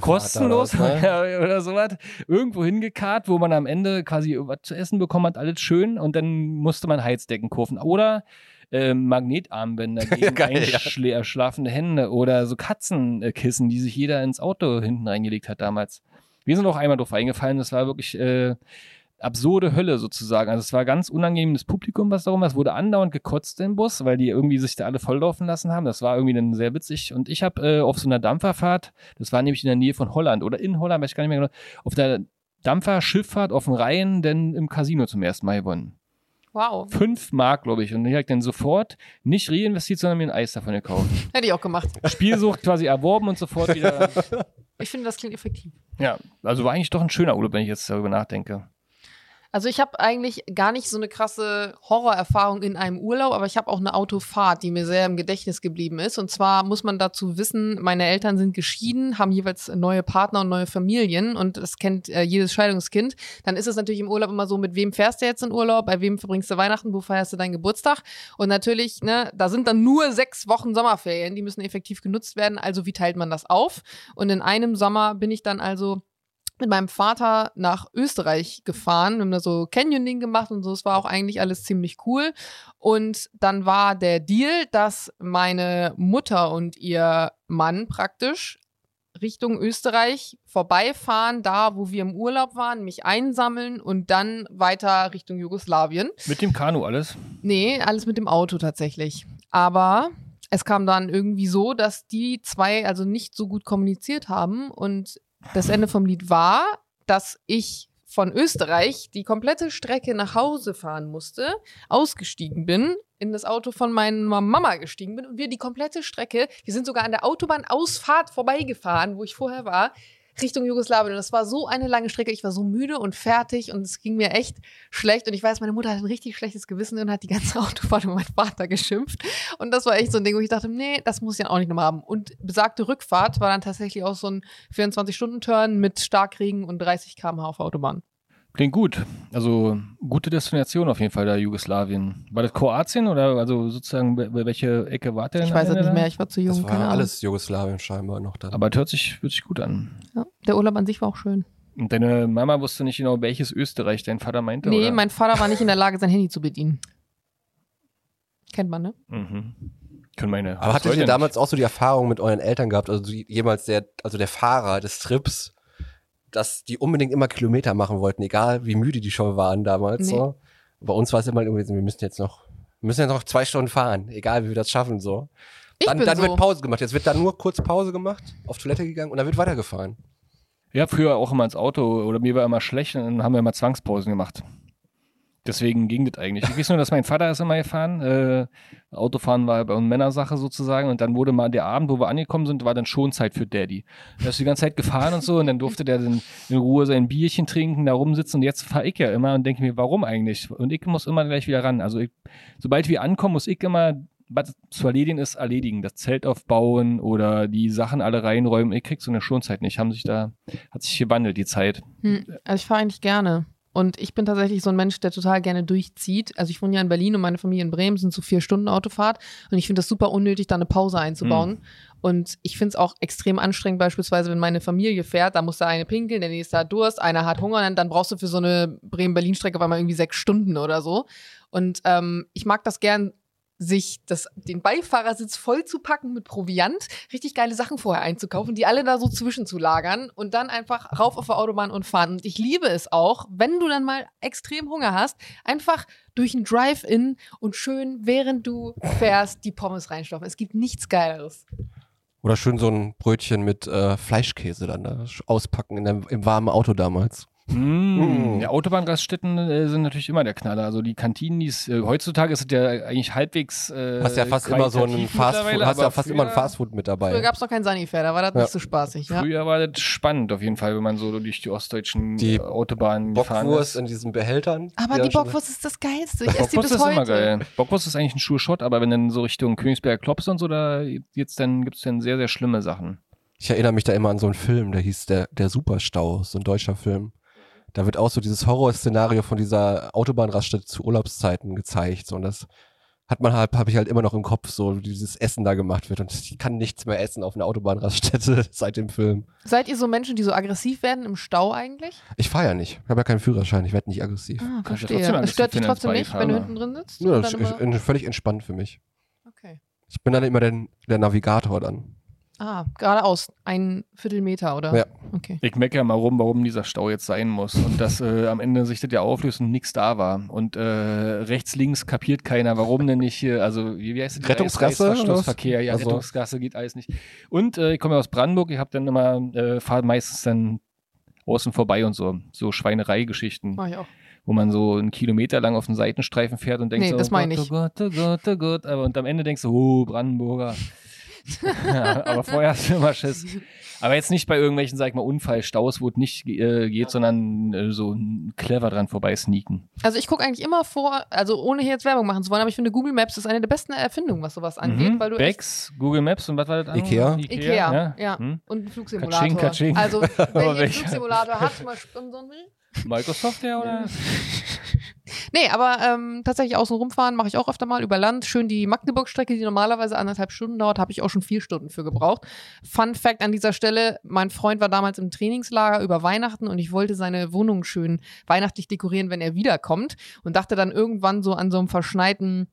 kostenlos oder was, ne? ja, oder sowas irgendwo hingekarrt, wo man am Ende quasi was zu essen bekommen hat, alles schön und dann musste man Heizdecken kaufen. Oder ähm, Magnetarmbänder gegen geil, ja. einschla- schlafende Hände oder so Katzenkissen, die sich jeder ins Auto hinten reingelegt hat damals. Wir sind auch einmal drauf eingefallen, das war wirklich äh, absurde Hölle sozusagen. Also es war ganz unangenehmes Publikum, was darum war. Es wurde andauernd gekotzt im Bus, weil die irgendwie sich da alle volllaufen lassen haben. Das war irgendwie dann sehr witzig. Und ich habe äh, auf so einer Dampferfahrt, das war nämlich in der Nähe von Holland oder in Holland, weiß ich gar nicht mehr genau, auf der Dampferschifffahrt auf dem Rhein denn im Casino zum ersten Mal gewonnen. Wow, Fünf Mark, glaube ich. Und ich habe dann sofort nicht reinvestiert, sondern mir ein Eis davon gekauft. hätte ich auch gemacht. Spielsucht quasi erworben und sofort wieder. Ich finde, das klingt effektiv. Ja, also war eigentlich doch ein schöner Urlaub, wenn ich jetzt darüber nachdenke. Also ich habe eigentlich gar nicht so eine krasse Horrorerfahrung in einem Urlaub, aber ich habe auch eine Autofahrt, die mir sehr im Gedächtnis geblieben ist. Und zwar muss man dazu wissen, meine Eltern sind geschieden, haben jeweils neue Partner und neue Familien und das kennt äh, jedes Scheidungskind. Dann ist es natürlich im Urlaub immer so, mit wem fährst du jetzt in Urlaub, bei wem verbringst du Weihnachten, wo feierst du deinen Geburtstag? Und natürlich, ne, da sind dann nur sechs Wochen Sommerferien, die müssen effektiv genutzt werden. Also wie teilt man das auf? Und in einem Sommer bin ich dann also mit meinem Vater nach Österreich gefahren. Wir haben da so Canyoning gemacht und so. Es war auch eigentlich alles ziemlich cool. Und dann war der Deal, dass meine Mutter und ihr Mann praktisch Richtung Österreich vorbeifahren, da wo wir im Urlaub waren, mich einsammeln und dann weiter Richtung Jugoslawien. Mit dem Kanu alles. Nee, alles mit dem Auto tatsächlich. Aber es kam dann irgendwie so, dass die zwei also nicht so gut kommuniziert haben und das Ende vom Lied war, dass ich von Österreich die komplette Strecke nach Hause fahren musste, ausgestiegen bin, in das Auto von meiner Mama gestiegen bin und wir die komplette Strecke, wir sind sogar an der Autobahnausfahrt vorbeigefahren, wo ich vorher war, Richtung Jugoslawien. Und das war so eine lange Strecke. Ich war so müde und fertig und es ging mir echt schlecht. Und ich weiß, meine Mutter hat ein richtig schlechtes Gewissen und hat die ganze Autofahrt über meinen Vater geschimpft. Und das war echt so ein Ding, wo ich dachte, nee, das muss ich dann auch nicht nochmal haben. Und besagte Rückfahrt war dann tatsächlich auch so ein 24-Stunden-Turn mit Starkregen und 30 km/h auf Autobahn. Klingt gut. Also gute Destination auf jeden Fall, da Jugoslawien. War das Kroatien oder also sozusagen welche Ecke war der? Ich denn weiß es nicht da? mehr, ich war zu jung, Das keine war Ahnung. alles Jugoslawien scheinbar noch dann. Aber es hört sich, hört sich gut an. Ja, der Urlaub an sich war auch schön. Und deine Mama wusste nicht genau, welches Österreich dein Vater meinte? Nee, oder? mein Vater war nicht in der Lage, sein Handy zu bedienen. Kennt man, ne? Mhm. Können meine. Aber hattet ihr nicht. damals auch so die Erfahrung mit euren Eltern gehabt, also jemals der, also der Fahrer des Trips, dass die unbedingt immer Kilometer machen wollten, egal wie müde die schon waren damals Nee. so. Bei uns war es immer irgendwie, so, wir müssen jetzt noch, wir müssen jetzt noch zwei Stunden fahren, egal wie wir das schaffen so. Ich Dann, dann so. wird Pause gemacht. Jetzt wird dann nur kurz Pause gemacht, auf Toilette gegangen und dann wird weitergefahren. Ja, früher auch immer ins Auto oder mir war immer schlecht und dann haben wir immer Zwangspausen gemacht. Deswegen ging das eigentlich. Ich weiß nur, dass mein Vater ist immer gefahren. Äh, Autofahren war bei uns Männersache sozusagen. Und dann wurde mal der Abend, wo wir angekommen sind, war dann schon Zeit für Daddy. Er ist die ganze Zeit gefahren und so. Und dann durfte der dann in Ruhe sein Bierchen trinken, da rumsitzen. Und jetzt fahre ich ja immer und denke mir, warum eigentlich? Und ich muss immer gleich wieder ran. Also ich, sobald wir ankommen, muss ich immer was zu erledigen ist, erledigen. Das Zelt aufbauen oder die Sachen alle reinräumen. Ihr kriegt so eine Schonzeit nicht. Haben sich da, hat sich gewandelt, die Zeit. Hm, also ich fahre eigentlich gerne. Und ich bin tatsächlich so ein Mensch, der total gerne durchzieht. Also ich wohne ja in Berlin und meine Familie in Bremen sind so vier Stunden Autofahrt. Und ich finde das super unnötig, da eine Pause einzubauen. Und ich finde es auch extrem anstrengend, beispielsweise, wenn meine Familie fährt, da muss der eine pinkeln, der nächste hat Durst, einer hat Hunger, dann, dann brauchst du für so eine Bremen-Berlin-Strecke auf einmal irgendwie sechs Stunden oder so. Und ähm, ich mag das gern, sich das, den Beifahrersitz voll zu packen mit Proviant, richtig geile Sachen vorher einzukaufen, die alle da so zwischenzulagern und dann einfach rauf auf der Autobahn und fahren. Und ich liebe es auch, wenn du dann mal extrem Hunger hast, einfach durch ein Drive-In und schön, während du fährst, die Pommes reinstopfen. Es gibt nichts Geileres. Oder schön so ein Brötchen mit äh, Fleischkäse dann da auspacken in dem, im warmen Auto damals. Mm. Ja, Autobahnraststätten äh, sind natürlich immer der Knaller. Also die Kantinen, die es, äh, heutzutage ist es ja eigentlich halbwegs. Äh, Hast ja fast immer so ein qualitativ Fastfood, hast ja fast früher, immer ein Fastfood mit Früher dabei. gab es noch kein Sunnyfair, da war das Ja. nicht so spaßig. Ja? Früher war das spannend auf jeden Fall, wenn man so durch die ostdeutschen Die äh, Autobahnen gefahren Bockwurst ist. in diesen Behältern. Aber die schon- Bockwurst ist das Geilste. Ich esse die Bockwurst bis ist heute. immer geil. Bockwurst ist eigentlich ein Schuhschott, aber wenn dann so Richtung Königsberger Klops und so, da jetzt dann gibt's dann sehr, sehr schlimme Sachen. Ich erinnere mich da immer an so einen Film, der hieß Der, der Superstau, so ein deutscher Film. Da wird auch so dieses Horrorszenario von dieser Autobahnraststätte zu Urlaubszeiten gezeigt. So, und das hat man halt, habe ich halt immer noch im Kopf, so wie dieses Essen da gemacht wird. Und ich kann nichts mehr essen auf einer Autobahnraststätte seit dem Film. Seid ihr so Menschen, die so aggressiv werden im Stau eigentlich? Ich fahre ja nicht. Ich habe ja keinen Führerschein, ich werde nicht aggressiv. Ah, ja verstehe. trotzdem Es stört dich trotzdem nicht, wenn du hinten drin sitzt? Ja, das ist völlig entspannt für mich. okay. Ich bin dann immer der, der Navigator dann. Ah, geradeaus. Ein Viertelmeter, oder? Ja. Okay. Ich meckere mal rum, warum dieser Stau jetzt sein muss. Und dass äh, am Ende sich das ja auflöst und nichts da war. Und äh, rechts, links kapiert keiner, warum denn nicht hier, also wie, wie heißt das? Rettungsgasse? Verschlussverkehr, ja, Also- Rettungsgasse geht alles nicht. Und äh, ich komme ja aus Brandenburg, ich habe dann immer, äh, fahre meistens dann außen vorbei und so, so Schweinerei-Geschichten, Mach ich auch. wo man so einen Kilometer lang auf den Seitenstreifen fährt und denkt Nee, so, das oh meine Gott, ich. oh Gott, oh Gott, oh Gott, aber und am Ende denkst du, oh, Brandenburger. Ja, aber vorher hast du immer Schiss. Aber jetzt nicht bei irgendwelchen, sag ich mal, Unfallstaus, wo es nicht äh, geht, sondern äh, so clever dran vorbei sneaken. Also ich gucke eigentlich immer vor, also ohne hier jetzt Werbung machen zu wollen, aber ich finde Google Maps ist eine der besten Erfindungen, was sowas angeht, Mhm. weil du Bex, Google Maps und was war das andere? Ikea. Ikea, ja. Hm? und einen Flugsimulator. Katsching, katsching. Also wer einen? Flugsimulator hat, mal will. Microsoft, ja, oder? Nee, aber ähm, tatsächlich außen rumfahren mache ich auch öfter mal über Land. Schön die Magdeburg-Strecke, die normalerweise anderthalb Stunden dauert, habe ich auch schon vier Stunden für gebraucht. Fun Fact an dieser Stelle: Mein Freund war damals im Trainingslager über Weihnachten und ich wollte seine Wohnung schön weihnachtlich dekorieren, wenn er wiederkommt. Und dachte dann irgendwann so an so einem verschneiten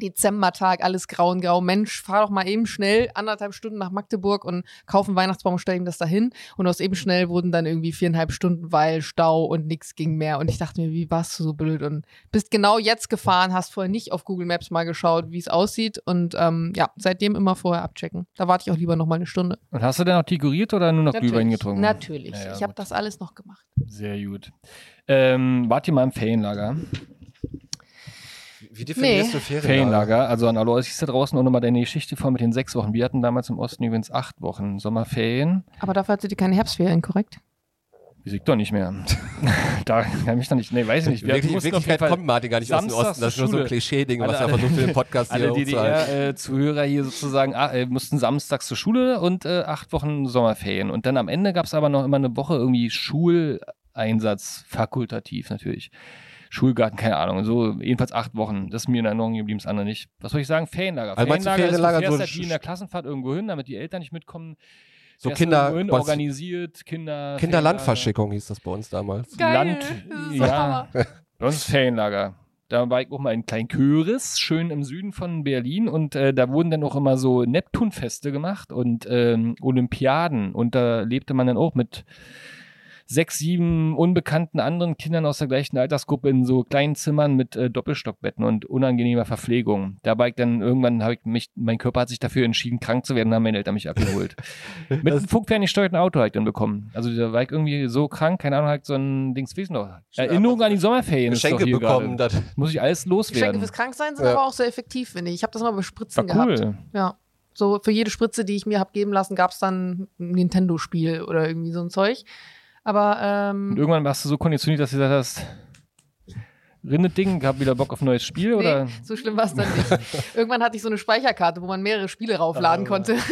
Dezembertag, alles grau und grau. Mensch, fahr doch mal eben schnell anderthalb Stunden nach Magdeburg und kauf einen Weihnachtsbaum und stell ihm das dahin. Und aus eben schnell wurden dann irgendwie viereinhalb Stunden, weil Stau und nichts ging mehr. Und ich dachte mir, wie warst du so blöd? Und bist genau jetzt gefahren, hast vorher nicht auf Google Maps mal geschaut, wie es aussieht. Und ähm, ja, seitdem immer vorher abchecken. Da warte ich auch lieber noch mal eine Stunde. Und hast du denn auch dekoriert oder nur noch Glühwein getrunken? Natürlich. Ja, ja, ich habe das alles noch gemacht. Sehr gut. Ähm, wart ihr mal im Ferienlager? Wie definierst du Ferienlager? Ferienlager, also an alle Ossis da draußen auch nochmal deine Geschichte vor mit den sechs Wochen. Wir hatten damals im Osten übrigens acht Wochen Sommerferien. Aber dafür hattet ihr keine Herbstferien, korrekt? Wie ich doch nicht mehr. da kann ich doch nicht, nee, weiß ich nicht. Wir Wirklich, jeden Wirklichkeit kommt Martin gar nicht aus dem samstags Osten. Das ist zur nur so ein Schule. Klischee-Ding, was Alle- er versucht für den Podcast Alle hier. DDR-Zuhörer hier sozusagen ah, äh, mussten samstags zur Schule und äh, acht Wochen Sommerferien. Und dann am Ende gab es aber noch immer eine Woche irgendwie Schuleinsatz, fakultativ natürlich. Schulgarten, keine Ahnung. So jedenfalls acht Wochen. Das ist mir in Erinnerung geblieben, das andere nicht. Was soll ich sagen? Ferienlager. Also Ferienlager, Ferienlager ist, du so fährst halt wie in der Klassenfahrt irgendwo hin, damit die Eltern nicht mitkommen. So Kinder, was- organisiert, Kinder. Kinderlandverschickung hieß das bei uns damals. Geil. Land, Das ist so ja. Bei uns ist Ferienlager. Da war ich auch mal in Kleinköris, schön im Süden von Berlin. Und äh, da wurden dann auch immer so Neptunfeste gemacht und ähm, Olympiaden. Und da lebte man dann auch mit sechs, sieben unbekannten anderen Kindern aus der gleichen Altersgruppe in so kleinen Zimmern mit äh, Doppelstockbetten und unangenehmer Verpflegung. Da war ich dann irgendwann, habe ich mich, mein Körper hat sich dafür entschieden, krank zu werden, haben meine Eltern mich abgeholt. mit einem funkferngesteuerten Auto habe ich dann bekommen. Also da war ich irgendwie so krank, keine Ahnung, halt so ein Dings gewesen noch. Erinnerung an die Sommerferien. ist Geschenke doch hier bekommen. Das, Muss ich alles Geschenke loswerden. fürs Kranksein sind Ja. aber auch sehr effektiv, finde ich. Ich habe das mal bei Spritzen War gehabt. cool. Ja. So für jede Spritze, die ich mir habe geben lassen, gab es dann ein Nintendo-Spiel oder irgendwie so ein Zeug. Aber Und ähm, irgendwann warst du so konditioniert, dass du gesagt hast, Rindet-Ding? Hab wieder Bock auf ein neues Spiel? Oder? Nee, so schlimm war es dann nicht. Irgendwann hatte ich so eine Speicherkarte, wo man mehrere Spiele raufladen Ah. konnte.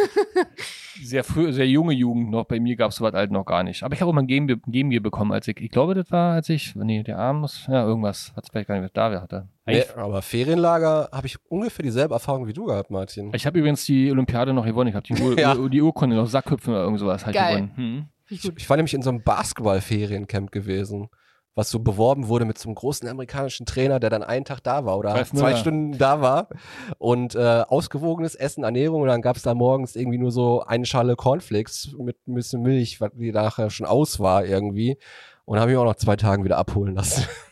Sehr früh, sehr junge Jugend noch. Bei mir gab es sowas alt noch gar nicht. Aber ich habe auch mal ein Game, Gear- Game Gear bekommen, als ich, ich glaube, das war, als ich, nee, der Arm muss, ja, irgendwas, hat es vielleicht gar nicht mehr da, wer hatte. Nee, aber Ferienlager habe ich ungefähr dieselbe Erfahrung wie du gehabt, Martin. Ich habe übrigens die Olympiade noch gewonnen. Ich habe die, Ur Ja. Die Urkunde noch Sackhüpfen oder irgend sowas halt Geil. gewonnen. Hm. Ich, ich war nämlich in so einem Basketball-Feriencamp gewesen, was so beworben wurde mit so einem großen amerikanischen Trainer, der dann einen Tag da war oder Ralf zwei Müller. Stunden da war und äh, ausgewogenes Essen, Ernährung und dann gab es da morgens irgendwie nur so eine Schale Cornflakes mit ein bisschen Milch, was die nachher schon aus war irgendwie und habe ich auch noch zwei Tagen wieder abholen lassen.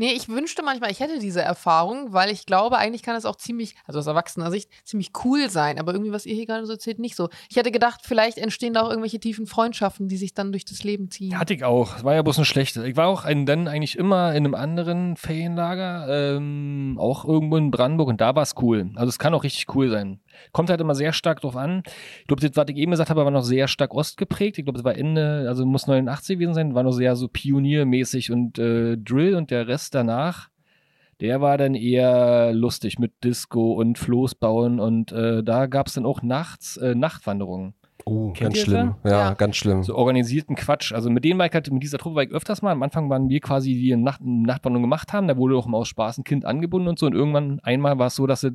Nee, ich wünschte manchmal, ich hätte diese Erfahrung, weil ich glaube, eigentlich kann es auch ziemlich, also aus erwachsener Sicht, ziemlich cool sein. Aber irgendwie, was ihr hier gerade so erzählt, nicht so. Ich hätte gedacht, vielleicht entstehen da auch irgendwelche tiefen Freundschaften, die sich dann durch das Leben ziehen. Hatte ich auch. War ja bloß eine schlechte. Ich war auch ein, dann eigentlich immer in einem anderen Ferienlager, ähm, auch irgendwo in Brandenburg und da war es cool. Also es kann auch richtig cool sein. Kommt halt immer sehr stark drauf an. Ich glaube, das, was ich eben gesagt habe, war noch sehr stark ostgeprägt. Ich glaube, es war Ende, also muss 89 gewesen sein, war noch sehr so pioniermäßig und äh, Drill und der Rest danach. Der war dann eher lustig mit Disco und Floß bauen und äh, da gab es dann auch nachts äh, Nachtwanderungen. Oh, Kennt ganz schlimm. Ja, Ja. ganz schlimm. so organisierten Quatsch. Also mit denen war ich halt, mit dieser Truppe war ich öfters mal. Am Anfang waren wir quasi, die eine Nacht, eine Nachtwanderung gemacht haben. Da wurde auch immer aus Spaß ein Kind angebunden und so. Und irgendwann einmal war es so, dass sie,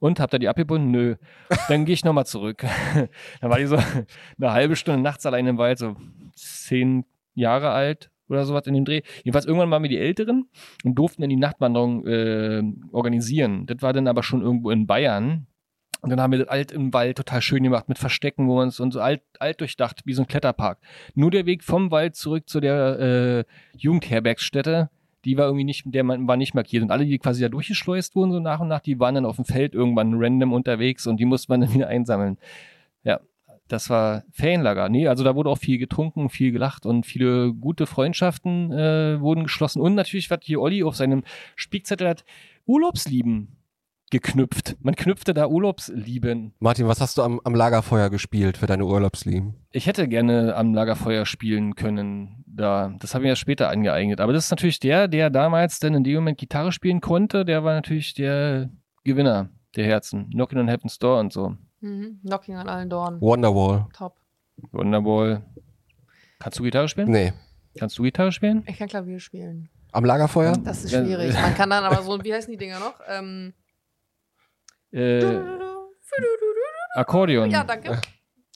und habt ihr die abgebunden? Nö. Dann gehe ich nochmal zurück. Dann war die so eine halbe Stunde nachts allein im Wald, so zehn Jahre alt oder sowas in dem Dreh. Jedenfalls irgendwann waren wir die Älteren und durften dann die Nachtwanderung äh, organisieren. Das war dann aber schon irgendwo in Bayern. Und dann haben wir das alt im Wald total schön gemacht mit Verstecken, wo man es und so alt, alt durchdacht, wie so ein Kletterpark. Nur der Weg vom Wald zurück zu der äh, Jugendherbergsstätte, die war irgendwie nicht, der war nicht markiert. Und alle, die quasi da durchgeschleust wurden, so nach und nach, die waren dann auf dem Feld irgendwann random unterwegs und die musste man dann wieder einsammeln. Ja, das war Ferienlager. Nee, also da wurde auch viel getrunken, viel gelacht und viele gute Freundschaften äh, wurden geschlossen. Und natürlich, was hier Olli auf seinem Spickzettel hat, Urlaubslieben geknüpft. Man knüpfte da Urlaubslieben. Martin, was hast du am, am Lagerfeuer gespielt für deine Urlaubslieben? Ich hätte gerne am Lagerfeuer spielen können. Da, das habe ich mir erst später angeeignet. Aber das ist natürlich der, der damals dann in dem Moment Gitarre spielen konnte, der war natürlich der Gewinner der Herzen. Knocking on Heaven's Door und so. Mhm. Knocking an allen Dornen. Wonderwall. Top. Wonderwall. Kannst du Gitarre spielen? Nee. Kannst du Gitarre spielen? Ich kann Klavier spielen. Am Lagerfeuer? Das ist Ja. schwierig. Man kann dann aber so, wie heißen die Dinger noch? Ähm, Äh, Akkordeon. ja, danke.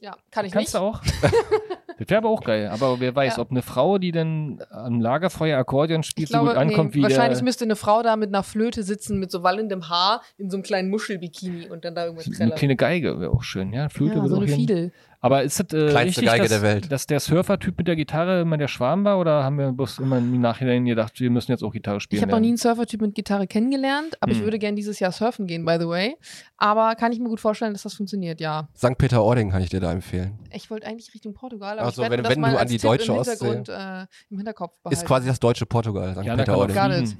Ja, kann ich Kannst nicht. du auch? das wäre aber auch geil. Aber wer weiß, Ja. ob eine Frau, die dann am Lagerfeuer Akkordeon spielt, glaube, so gut ankommt nee, wie wahrscheinlich der, müsste eine Frau da mit einer Flöte sitzen, mit so wallendem Haar, in so einem kleinen Muschelbikini und dann da irgendwas eine trällern. kleine Geige wäre auch schön. Ja, Flöte Ja, so eine. Fiedel. Aber ist das äh, Kleinste richtig, Geige dass, der Welt. dass der Surfer-Typ mit der Gitarre immer der Schwarm war? Oder haben wir bloß immer im Nachhinein gedacht, wir müssen jetzt auch Gitarre spielen? Ich habe noch nie einen Surfertyp mit Gitarre kennengelernt, aber ich Hm. würde gerne dieses Jahr surfen gehen, by the way. Aber kann ich mir gut vorstellen, dass das funktioniert, ja. St. Peter-Ording kann ich dir da empfehlen. Ich wollte eigentlich Richtung Portugal, aber Ach ich werde wenn- das wenn mal du an die Tipp deutsche im Ostsee- äh, im Hinterkopf behalten. Ist quasi das deutsche Portugal, St. Doch Peter-Ording.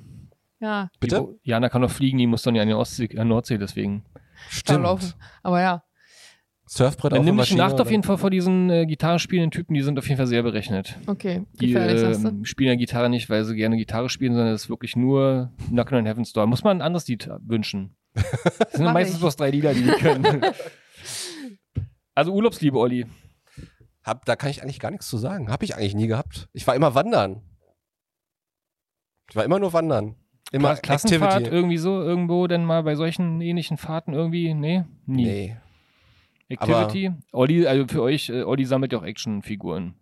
Ja, Bitte? Die- Jana kann doch fliegen, die muss dann ja an die Ostsee, an Nordsee, deswegen. Stimmt. Aber ja. Surfbrett Dann auf nimm dich in Nacht auf oder? jeden Fall vor diesen äh, Gitarrespielenden Typen, die sind auf jeden Fall sehr berechnet. Okay, Die gefährlich, sagst du? ähm, spielen ja Gitarre nicht, weil sie gerne Gitarre spielen, sondern es ist wirklich nur Knockin' on Heaven's Door. Muss man ein anderes Lied wünschen. Das sind meistens ich. bloß drei Lieder, die die können. also Urlaubsliebe, Olli. Hab, da kann ich eigentlich gar nichts zu sagen. Habe ich eigentlich nie gehabt. Ich war immer wandern. Ich war immer nur wandern. Immer Kla- Klassenfahrt Activity. irgendwie so, irgendwo denn mal bei solchen ähnlichen Fahrten irgendwie? Nee, nie. Nee. Activity? Olli, also für euch, äh, Olli sammelt ja auch Actionfiguren.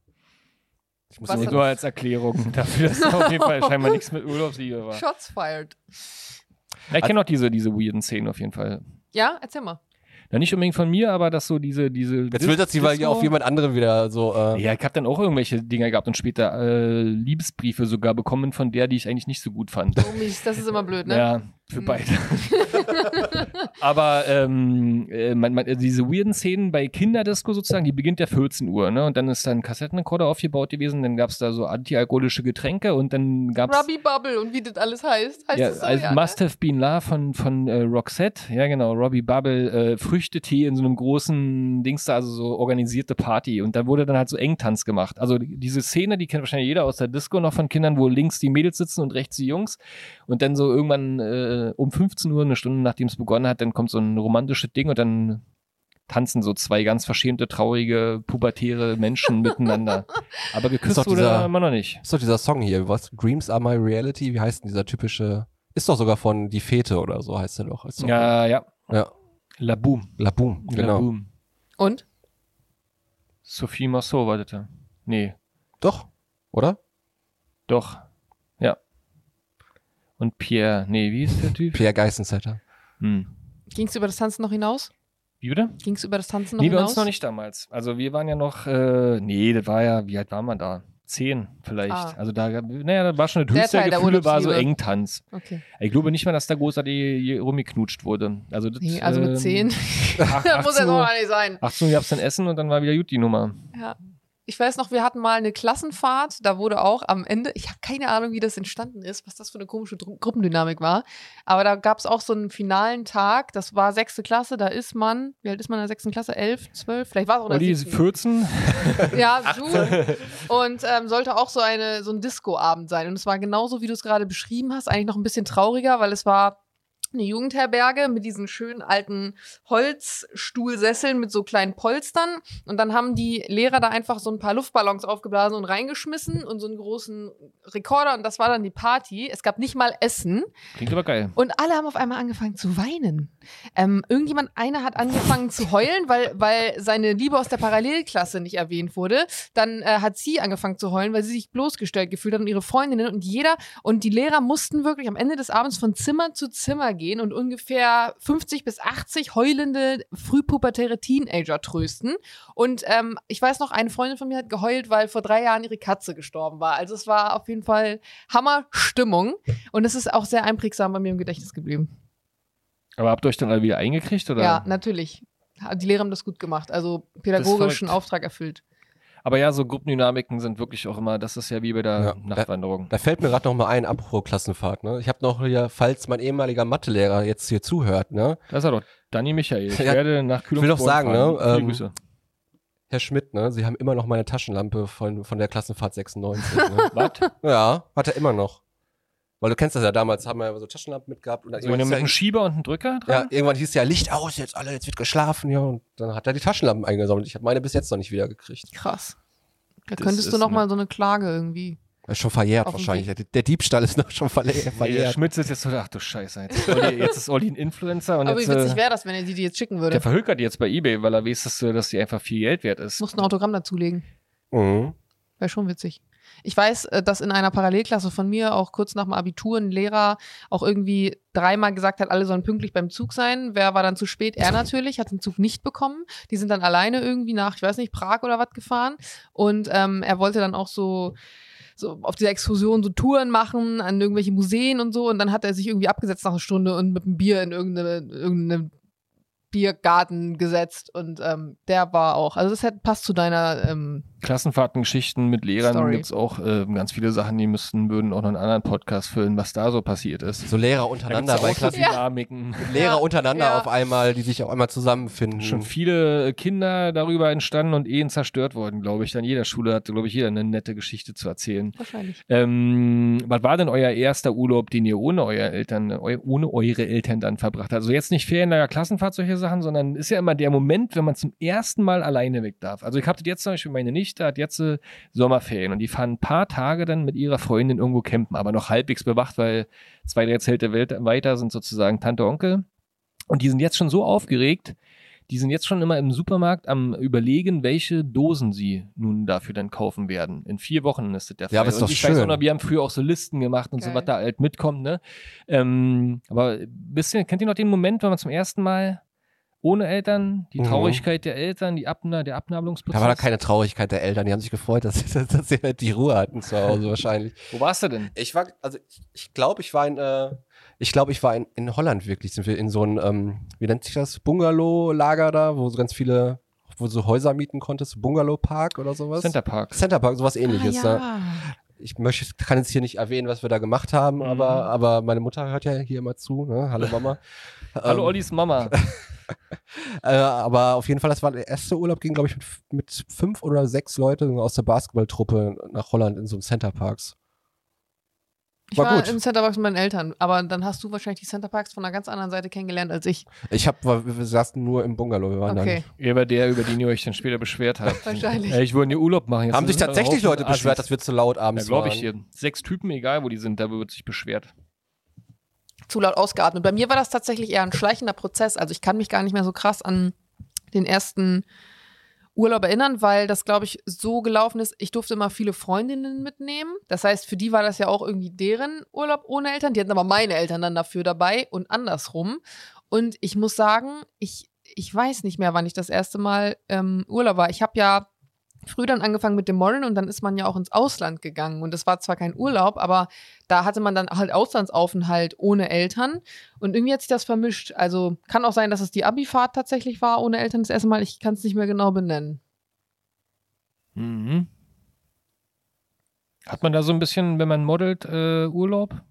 Ich muss Was nur-? Nur als Erklärung dafür, dass da auf jeden Fall scheinbar nichts mit Urlaubsliebe war. Shots fired. Ja, ich kenne auch diese, diese weirden Szenen auf jeden Fall. Ja, erzähl mal. Ja, nicht unbedingt von mir, aber dass so diese, diese. Jetzt will das sie weil ja auf jemand anderen wieder so. Äh, Ja, ich habe dann auch irgendwelche Dinger gehabt und später äh, Liebesbriefe sogar bekommen von der, die ich eigentlich nicht so gut fand. Oh Mist, das ist immer blöd, ne? Ja, Für Mhm. beide. Aber ähm, äh, man, man, diese weirden Szenen bei Kinderdisco sozusagen, die beginnt ja 14 Uhr, ne? Und dann ist da ein Kassettenrekorder aufgebaut gewesen, dann gab es da so antialkoholische Getränke und dann gab es Robbie Bubble und wie das alles heißt. heißt ja, das so? also ja, Must Have Been Love von, von äh, Roxette, ja genau, Robbie Bubble, äh, Früchtetee in so einem großen Dings da, also so organisierte Party und da wurde dann halt so Engtanz gemacht. Also die- diese Szene, die kennt wahrscheinlich jeder aus der Disco noch von Kindern, wo links die Mädels sitzen und rechts die Jungs und dann so irgendwann äh, um 15 Uhr, eine Stunde nachdem es begonnen hat, dann kommt so ein romantisches Ding und dann tanzen so zwei ganz verschämte, traurige, pubertäre Menschen miteinander. Aber geküsst wurde dieser- immer noch nicht. Ist doch dieser Song hier, was? Dreams are my reality? Wie heißt denn dieser typische? Ist doch sogar von Die Fete oder so heißt er doch. Ist doch Ja, ja. Ja. La Boom. La Boom, La genau. Boom. Und? Sophie Marceau war das da. Nee, Doch, oder? doch. Und Pierre, nee, wie ist der Typ? Pierre Geissensetter. Hm. Ging es über das Tanzen noch hinaus? Wie bitte? Ging es über das Tanzen noch Nee, bei hinaus? uns noch nicht damals. Also wir waren ja noch, äh, nee, das war ja, wie alt waren wir da? Zehn vielleicht. Ah. Also da, naja, das war schon das Der höchste Teil Gefühle, war so. Engtanz. Okay. Ich glaube nicht mal, dass da großartig rumgeknutscht wurde. Also, das, Nee, also mit ähm, 10. ach- das muss 18 ja noch Uhr, gar nicht sein. 18 Uhr gab's dann Essen und dann war wieder gut die Nummer. Ja. Ich weiß noch, wir hatten mal eine Klassenfahrt, da wurde auch am Ende, ich habe keine Ahnung, wie das entstanden ist, was das für eine komische Dru Gruppendynamik war, aber da gab es auch so einen finalen Tag, das war sechste Klasse, da ist man, wie alt ist man in der sechsten Klasse? Elf, zwölf, vielleicht war es auch Olli, siebten. 14? Ja, du. Und ähm, sollte auch so, eine, so ein Disco-Abend sein. Und es war genauso, wie du es gerade beschrieben hast, eigentlich noch ein bisschen trauriger, weil es war eine Jugendherberge mit diesen schönen alten Holzstuhlsesseln mit so kleinen Polstern. Und dann haben die Lehrer da einfach so ein paar Luftballons aufgeblasen und reingeschmissen und so einen großen Rekorder. Und das war dann die Party. Es gab nicht mal Essen. Klingt aber geil. Und alle haben auf einmal angefangen zu weinen. Ähm, irgendjemand, einer hat angefangen zu heulen, weil, weil seine Liebe aus der Parallelklasse nicht erwähnt wurde. Dann äh, hat sie angefangen zu heulen, weil sie sich bloßgestellt gefühlt hat und ihre Freundinnen und jeder und die Lehrer mussten wirklich am Ende des Abends von Zimmer zu Zimmer gehen und ungefähr 50 bis 80 heulende, frühpubertäre Teenager trösten. Und ähm, ich weiß noch, eine Freundin von mir hat geheult, weil vor drei Jahren ihre Katze gestorben war. Also es war auf jeden Fall Hammerstimmung. Und es ist auch sehr einprägsam bei mir im Gedächtnis geblieben. Aber habt ihr euch dann alle wieder eingekriegt? Oder? Ja, natürlich. Die Lehrer haben das gut gemacht. Also pädagogischen. Auftrag erfüllt. Aber ja, so Gruppendynamiken sind wirklich auch immer, das ist ja wie bei der Ja. Nachtwanderung. Da fällt mir gerade noch mal ein, apropos Klassenfahrt, ne? Ich habe noch hier, falls mein ehemaliger Mathelehrer jetzt hier zuhört, ne? Das ist er doch. Danny Michael. Ich Ja, werde nach Kühlung. will doch sagen, ne, ähm, Grüße. Herr Schmidt, ne? Sie haben immer noch meine Taschenlampe von, von der Klassenfahrt 96, ne? Was? Ja, hat er immer noch. Weil du kennst das ja damals, haben wir ja so Taschenlampen mitgehabt und dann So eine mit irgendwann, einem hieß Schieber und einem Drücker ja, ja, dran? irgendwann hieß ja Licht aus, jetzt alle, jetzt wird geschlafen, ja, und dann hat er die Taschenlampen eingesammelt. Ich habe meine bis jetzt noch nicht wieder gekriegt. Krass. Da Das könntest du noch mal so eine Klage irgendwie. Das ist schon verjährt wahrscheinlich. Der, der Diebstahl ist noch schon verle Nee, der verjährt. Schmitz ist jetzt so, ach du Scheiße, jetzt ist Olli, jetzt ist Olli ein Influencer und Aber jetzt, wie witzig äh, wäre das, wenn er die dir jetzt schicken würde? der verhökert die jetzt bei Ebay, weil er weiß, dass, äh, dass die einfach viel Geld wert ist. Musst ein Autogramm dazulegen. Mhm. Wäre schon witzig. Ich weiß, äh, dass in einer Parallelklasse von mir auch kurz nach dem Abitur ein Lehrer auch irgendwie dreimal gesagt hat, alle sollen pünktlich beim Zug sein. Wer war dann zu spät? Er natürlich, hat den Zug nicht bekommen. Die sind dann alleine irgendwie nach, ich weiß nicht, Prag oder was gefahren. Und ähm, er wollte dann auch so so auf dieser Exkursion so Touren machen an irgendwelche Museen und so und dann hat er sich irgendwie abgesetzt nach einer Stunde und mit einem Bier in irgendeine, irgendeine Biergarten gesetzt und ähm, der war auch, also das hat, passt zu deiner ähm, Klassenfahrtengeschichten mit Lehrern gibt es auch äh, ganz viele Sachen, die müssten, würden auch noch einen anderen Podcast füllen, was da so passiert ist. So Lehrer untereinander bei so Klassen. Dynamiken. Lehrer Ja, untereinander ja. auf einmal, die sich auf einmal zusammenfinden. Schon viele Kinder darüber entstanden und Ehen zerstört worden, glaube ich. An jeder Schule hatte, glaube ich, jeder eine nette Geschichte zu erzählen. wahrscheinlich. Ähm, was war denn euer erster Urlaub, den ihr ohne euer Eltern, ohne eure Eltern dann verbracht habt? Also jetzt nicht Ferienlager, Klassenfahrt, solche Sachen, sondern ist ja immer der Moment, wenn man zum ersten Mal alleine weg darf. Also ich habe das jetzt zum Beispiel, meine Nichte hat jetzt äh, Sommerferien und die fahren ein paar Tage dann mit ihrer Freundin irgendwo campen, aber noch halbwegs bewacht, weil zwei, drei Zelte welt- weiter sind sozusagen Tante, Onkel. Und die sind jetzt schon so aufgeregt, die sind jetzt schon immer im Supermarkt am überlegen, welche Dosen sie nun dafür dann kaufen werden. In vier Wochen ist das der Fall. Ja, aber ist und doch ich weiß auch schön. noch, wir haben früher auch so Listen gemacht und so, Geil. was da halt mitkommt, ne? Ähm, aber bisschen, kennt ihr noch den Moment, wenn man zum ersten Mal ohne Eltern, die Mhm. Traurigkeit der Eltern, die Abna der Abnabelungsprozess? Da war da keine Traurigkeit der Eltern, die haben sich gefreut, dass, dass, dass sie halt die Ruhe hatten zu Hause wahrscheinlich. Wo warst du denn? Ich war, also ich, ich glaube, ich war in, äh, Ich glaube, ich war in, in Holland wirklich. Sind wir in so ein, ähm, wie nennt sich das, Bungalow-Lager da, wo so ganz viele, wo du so Häuser mieten konntest, Bungalow-Park oder sowas? Center Park. Center Park, sowas ähnliches. ah, Ne? ja. Ich möchte, kann jetzt hier nicht erwähnen, was wir da gemacht haben, Mhm. aber, aber meine Mutter hört ja hier immer zu. Ne? Hallo Mama. Hallo Ähm, Ollis Mama. Äh, aber auf jeden Fall, das war der erste Urlaub, ging, glaube ich, mit, mit fünf oder sechs Leuten aus der Basketballtruppe nach Holland in so einem Center Parks. Ich War war, gut. im Centerparks mit meinen Eltern, aber dann hast du wahrscheinlich die Centerparks von einer ganz anderen Seite kennengelernt als ich. Ich hab, wir, wir saßen nur im Bungalow, wir waren Okay, Ihr war der, über den ihr euch dann später beschwert habt. wahrscheinlich. Ich wollte hier Urlaub machen. da. Jetzt Haben sich tatsächlich Leute beschwert, dass wir zu laut Ja, abends glaube waren. ich hier. Sechs Typen, egal wo die sind, da wird sich beschwert. zu laut ausgeatmet. Bei mir war das tatsächlich eher ein schleichender Prozess. Also ich kann mich gar nicht mehr so krass an den ersten Urlaub erinnern, weil das, glaube ich, so gelaufen ist. Ich durfte immer viele Freundinnen mitnehmen. Das heißt, für die war das ja auch irgendwie deren Urlaub ohne Eltern. Die hatten aber meine Eltern dann dafür dabei und andersrum. Und ich muss sagen, ich, ich weiß nicht mehr, wann ich das erste Mal ähm, Urlaub war. Ich habe ja früh dann angefangen mit dem Modeln und dann ist man ja auch ins Ausland gegangen. Und das war zwar kein Urlaub, aber da hatte man dann halt Auslandsaufenthalt ohne Eltern. Und irgendwie hat sich das vermischt. Also kann auch sein, dass es die Abifahrt tatsächlich war ohne Eltern das erste Mal. Ich kann es nicht mehr genau benennen. Mhm. Hat man da so ein bisschen, wenn man modelt, äh, Urlaub?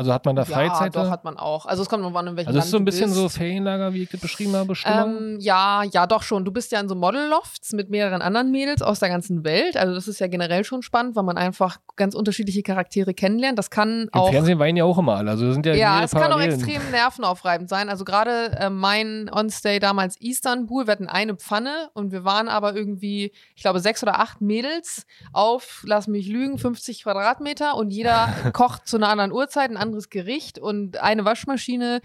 Also hat man da Freizeit? Ja, doch, hat man auch. Also es kommt noch an, in welchem also es ist so ein Land bisschen so. Ferienlager, wie ich das beschrieben habe, Stimmung? Ähm, ja, ja, doch schon. Du bist ja in so Model-Lofts mit mehreren anderen Mädels aus der ganzen Welt. Also das ist ja generell schon spannend, weil man einfach ganz unterschiedliche Charaktere kennenlernt. Das kann Im auch Fernsehen weinen ja auch immer alle. Also das sind ja, Ja, es kann auch extrem nervenaufreibend sein. Also gerade äh, mein On-Stay damals Istanbul, wir hatten eine Pfanne und wir waren aber irgendwie, ich glaube, sechs oder acht Mädels auf, lass mich lügen, 50 Quadratmeter und jeder kocht zu einer anderen Uhrzeit ein anderes Gericht und eine Waschmaschine.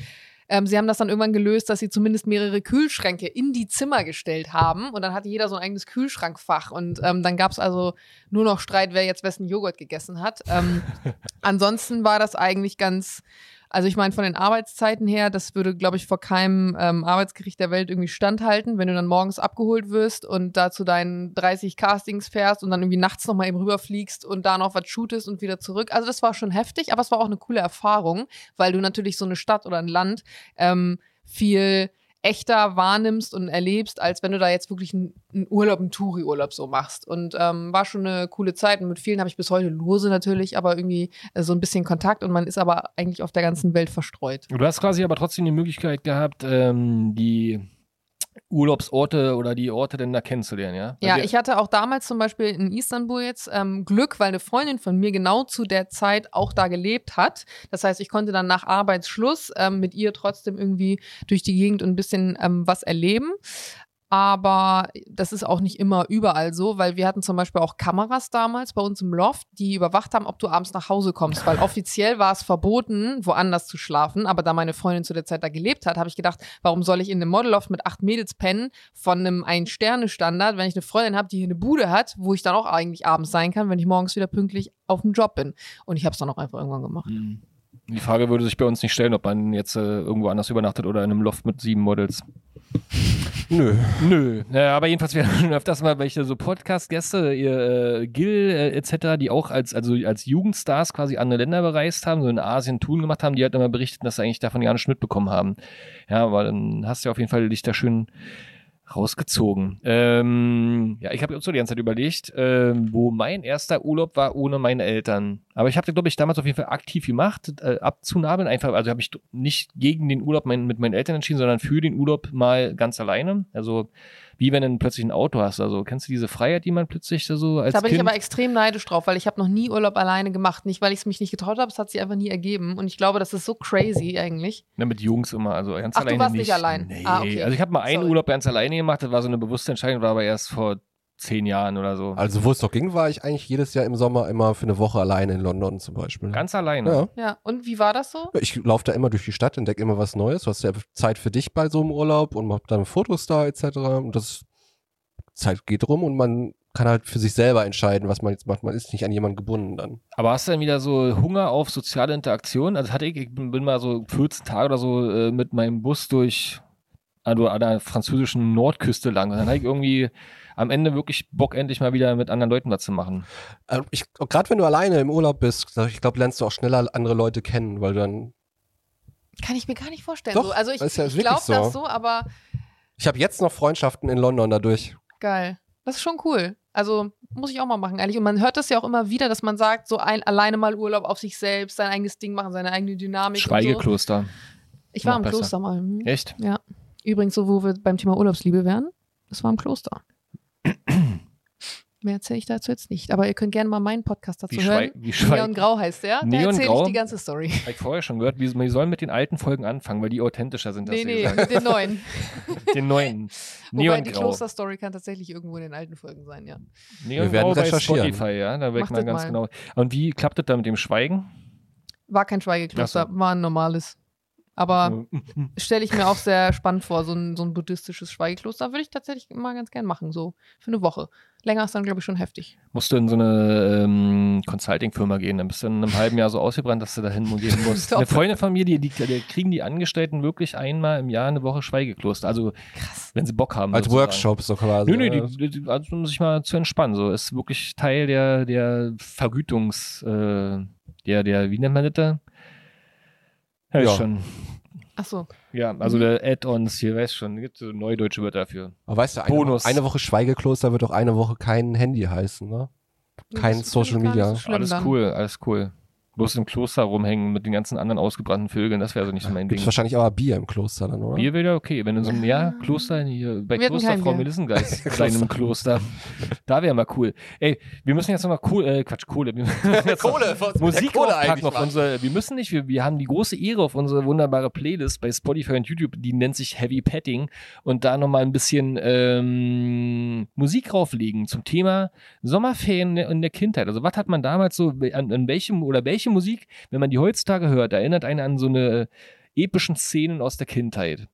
Ähm, sie haben das dann irgendwann gelöst, dass sie zumindest mehrere Kühlschränke in die Zimmer gestellt haben und dann hatte jeder so ein eigenes Kühlschrankfach und ähm, dann gab es also nur noch Streit, wer jetzt wessen Joghurt gegessen hat. Ähm, ansonsten war das eigentlich ganz, also ich meine, von den Arbeitszeiten her, das würde, glaube ich, vor keinem ähm, Arbeitsgericht der Welt irgendwie standhalten, wenn du dann morgens abgeholt wirst und da zu deinen 30 Castings fährst und dann irgendwie nachts nochmal eben rüberfliegst und da noch was shootest und wieder zurück. Also das war schon heftig, aber es war auch eine coole Erfahrung, weil du natürlich so eine Stadt oder ein Land ähm, viel echter wahrnimmst und erlebst, als wenn du da jetzt wirklich einen, Urlaub, einen Touri-Urlaub so machst. Und ähm, war schon eine coole Zeit. Und mit vielen habe ich bis heute lose natürlich, aber irgendwie äh, so ein bisschen Kontakt und man ist aber eigentlich auf der ganzen Welt verstreut. Du hast quasi aber trotzdem die Möglichkeit gehabt, ähm, die Urlaubsorte oder die Orte denn da kennenzulernen, ja? Ja, Also, ich hatte auch damals zum Beispiel in Istanbul jetzt ähm, Glück, weil eine Freundin von mir genau zu der Zeit auch da gelebt hat. Das heißt, ich konnte dann nach Arbeitsschluss ähm, mit ihr trotzdem irgendwie durch die Gegend und ein bisschen ähm, was erleben. Aber das ist auch nicht immer überall so, weil wir hatten zum Beispiel auch Kameras damals bei uns im Loft, die überwacht haben, ob du abends nach Hause kommst. Weil offiziell war es verboten, woanders zu schlafen. Aber da meine Freundin zu der Zeit da gelebt hat, habe ich gedacht, warum soll ich in einem Modelloft mit acht Mädels pennen von einem Ein-Sterne-Standard, wenn ich eine Freundin habe, die hier eine Bude hat, wo ich dann auch eigentlich abends sein kann, wenn ich morgens wieder pünktlich auf dem Job bin. Und ich habe es dann auch einfach irgendwann gemacht. Hm. Die Frage würde sich bei uns nicht stellen, ob man jetzt äh, irgendwo anders übernachtet oder in einem Loft mit sieben Models. Nö. Nö. Naja, aber jedenfalls, wir haben öfters mal welche so Podcast-Gäste, ihr äh, Gil äh, etc., die auch als, also als Jugendstars quasi andere Länder bereist haben, so in Asien Touren gemacht haben, die halt immer berichtet, dass sie eigentlich davon gar nicht mitbekommen haben. Ja, aber dann hast du ja auf jeden Fall dich da schön rausgezogen. Ähm, ja, ich habe uns so die ganze Zeit überlegt, ähm, wo mein erster Urlaub war ohne meine Eltern. Aber ich habe, glaube ich, damals auf jeden Fall aktiv gemacht, äh, abzunabeln. Einfach, also habe ich nicht gegen den Urlaub mein, mit meinen Eltern entschieden, sondern für den Urlaub mal ganz alleine. Also wie wenn du plötzlich ein Auto hast. Also kennst du diese Freiheit, die man plötzlich so als Da bin Kind... ich aber extrem neidisch drauf, weil ich habe noch nie Urlaub alleine gemacht. Nicht, weil ich es mich nicht getraut habe, es hat sich einfach nie ergeben. Und ich glaube, das ist so crazy eigentlich. Ne, mit Jungs immer, also ganz Ach, du alleine warst nicht. nicht allein. Nee. Ah, okay. Also ich habe mal einen Sorry. Urlaub ganz alleine gemacht, das war so eine bewusste Entscheidung, war aber erst vor zehn Jahren oder so. Also wo es doch ging, war ich eigentlich jedes Jahr im Sommer immer für eine Woche alleine in London zum Beispiel. Ganz alleine. ja. Ja, und wie war das so? Ich laufe da immer durch die Stadt, entdecke immer was Neues. Du hast ja Zeit für dich bei so einem Urlaub und mach dann Fotos da etc. Und das Zeit geht rum und man kann halt für sich selber entscheiden, was man jetzt macht. Man ist nicht an jemanden gebunden dann. Aber hast du dann wieder so Hunger auf soziale Interaktion? Also hatte ich, ich bin bin mal so 14 Tage oder so äh, mit meinem Bus durch also an der französischen Nordküste lang. Und dann hatte ich irgendwie am Ende wirklich Bock, endlich mal wieder mit anderen Leuten was zu machen. Ähm, ich, gerade wenn du alleine im Urlaub bist, ich glaube, lernst du auch schneller andere Leute kennen, weil du dann Kann ich mir gar nicht vorstellen. Doch, so. Also ich, ja ich glaube so. das so, aber Ich habe jetzt noch Freundschaften in London dadurch. geil. Das ist schon cool. Also muss ich auch mal machen, ehrlich. Und man hört das ja auch immer wieder, dass man sagt, so ein, alleine mal Urlaub auf sich selbst, sein eigenes Ding machen, seine eigene Dynamik. Und so. Schweigekloster. Ich war Noch im besser. Kloster mal. Hm. Echt? Übrigens, so wo wir beim Thema Urlaubsliebe wären, das war im Kloster. Mehr erzähle ich dazu jetzt nicht. Aber ihr könnt gerne mal meinen Podcast dazu Wie, hören. Wie. Neon Grau heißt der. Da Neon erzähle Grau? ich die ganze Story. Hab ich vorher schon gehört, wie, wir sollen mit den alten Folgen anfangen, weil die authentischer sind. Nee, nee, gesagt. mit den neuen. Den neuen. Wobei die. Klosterstory kann tatsächlich irgendwo in den alten Folgen sein, ja. Neongrau werden bei recherchieren. Spotify, ja. Da Macht man das ganz mal. genau. Und wie klappt das da mit dem Schweigen? War kein Schweigekloster, Ach war ein normales. Aber So, stelle ich mir auch sehr spannend vor, so ein, so ein buddhistisches Schweigekloster. Würde ich tatsächlich mal ganz gern machen, so für eine Woche. Länger ist dann, glaube ich, schon heftig. Musst du in so eine ähm, Consulting-Firma gehen, dann bist du in einem halben Jahr so ausgebrannt, dass du dahin gehen musst. Eine Freundin von mir, die, die, die kriegen die Angestellten wirklich einmal im Jahr eine Woche Schweigekloster. Also, Krass. wenn sie Bock haben. Als sozusagen. Workshop so quasi. Nö, nö, die, die, die, also um sich mal zu entspannen. So ist wirklich Teil der, der Vergütungs, äh, der, der, wie nennt man das da? Ja, Ja. schon. Ach so. Ja, also Mhm. der Add-ons hier, weißt schon, gibt so neue deutsche Wörter dafür. Aber weißt du, eine, Bonus. eine Woche Schweigekloster wird auch eine Woche kein Handy heißen, ne? Kein Das Social Media. So alles dann. cool, alles cool. Bloß im Kloster rumhängen mit den ganzen anderen ausgebrannten Vögeln, das wäre so nicht so mein Gibt's Ding. wahrscheinlich aber Bier im Kloster dann, oder? Bier wäre okay, wenn in so einem ja, Kloster, hier, bei Wir hatten Kloster kein Frau Bier. Melissengeist, kleinem Kloster. Da wäre mal cool. Ey, wir müssen jetzt noch mal cool, äh, Quatsch, Kohle. Mit Musik Kohle eigentlich auf unsere, wir müssen nicht, wir, wir haben die große Ehre auf unsere wunderbare Playlist bei Spotify und YouTube, die nennt sich Heavy Petting und da nochmal ein bisschen ähm, Musik rauflegen zum Thema Sommerferien in der Kindheit. Also was hat man damals so, an, an welchem oder welche Musik, wenn man die heutzutage hört, erinnert einen an so eine epischen Szenen aus der Kindheit.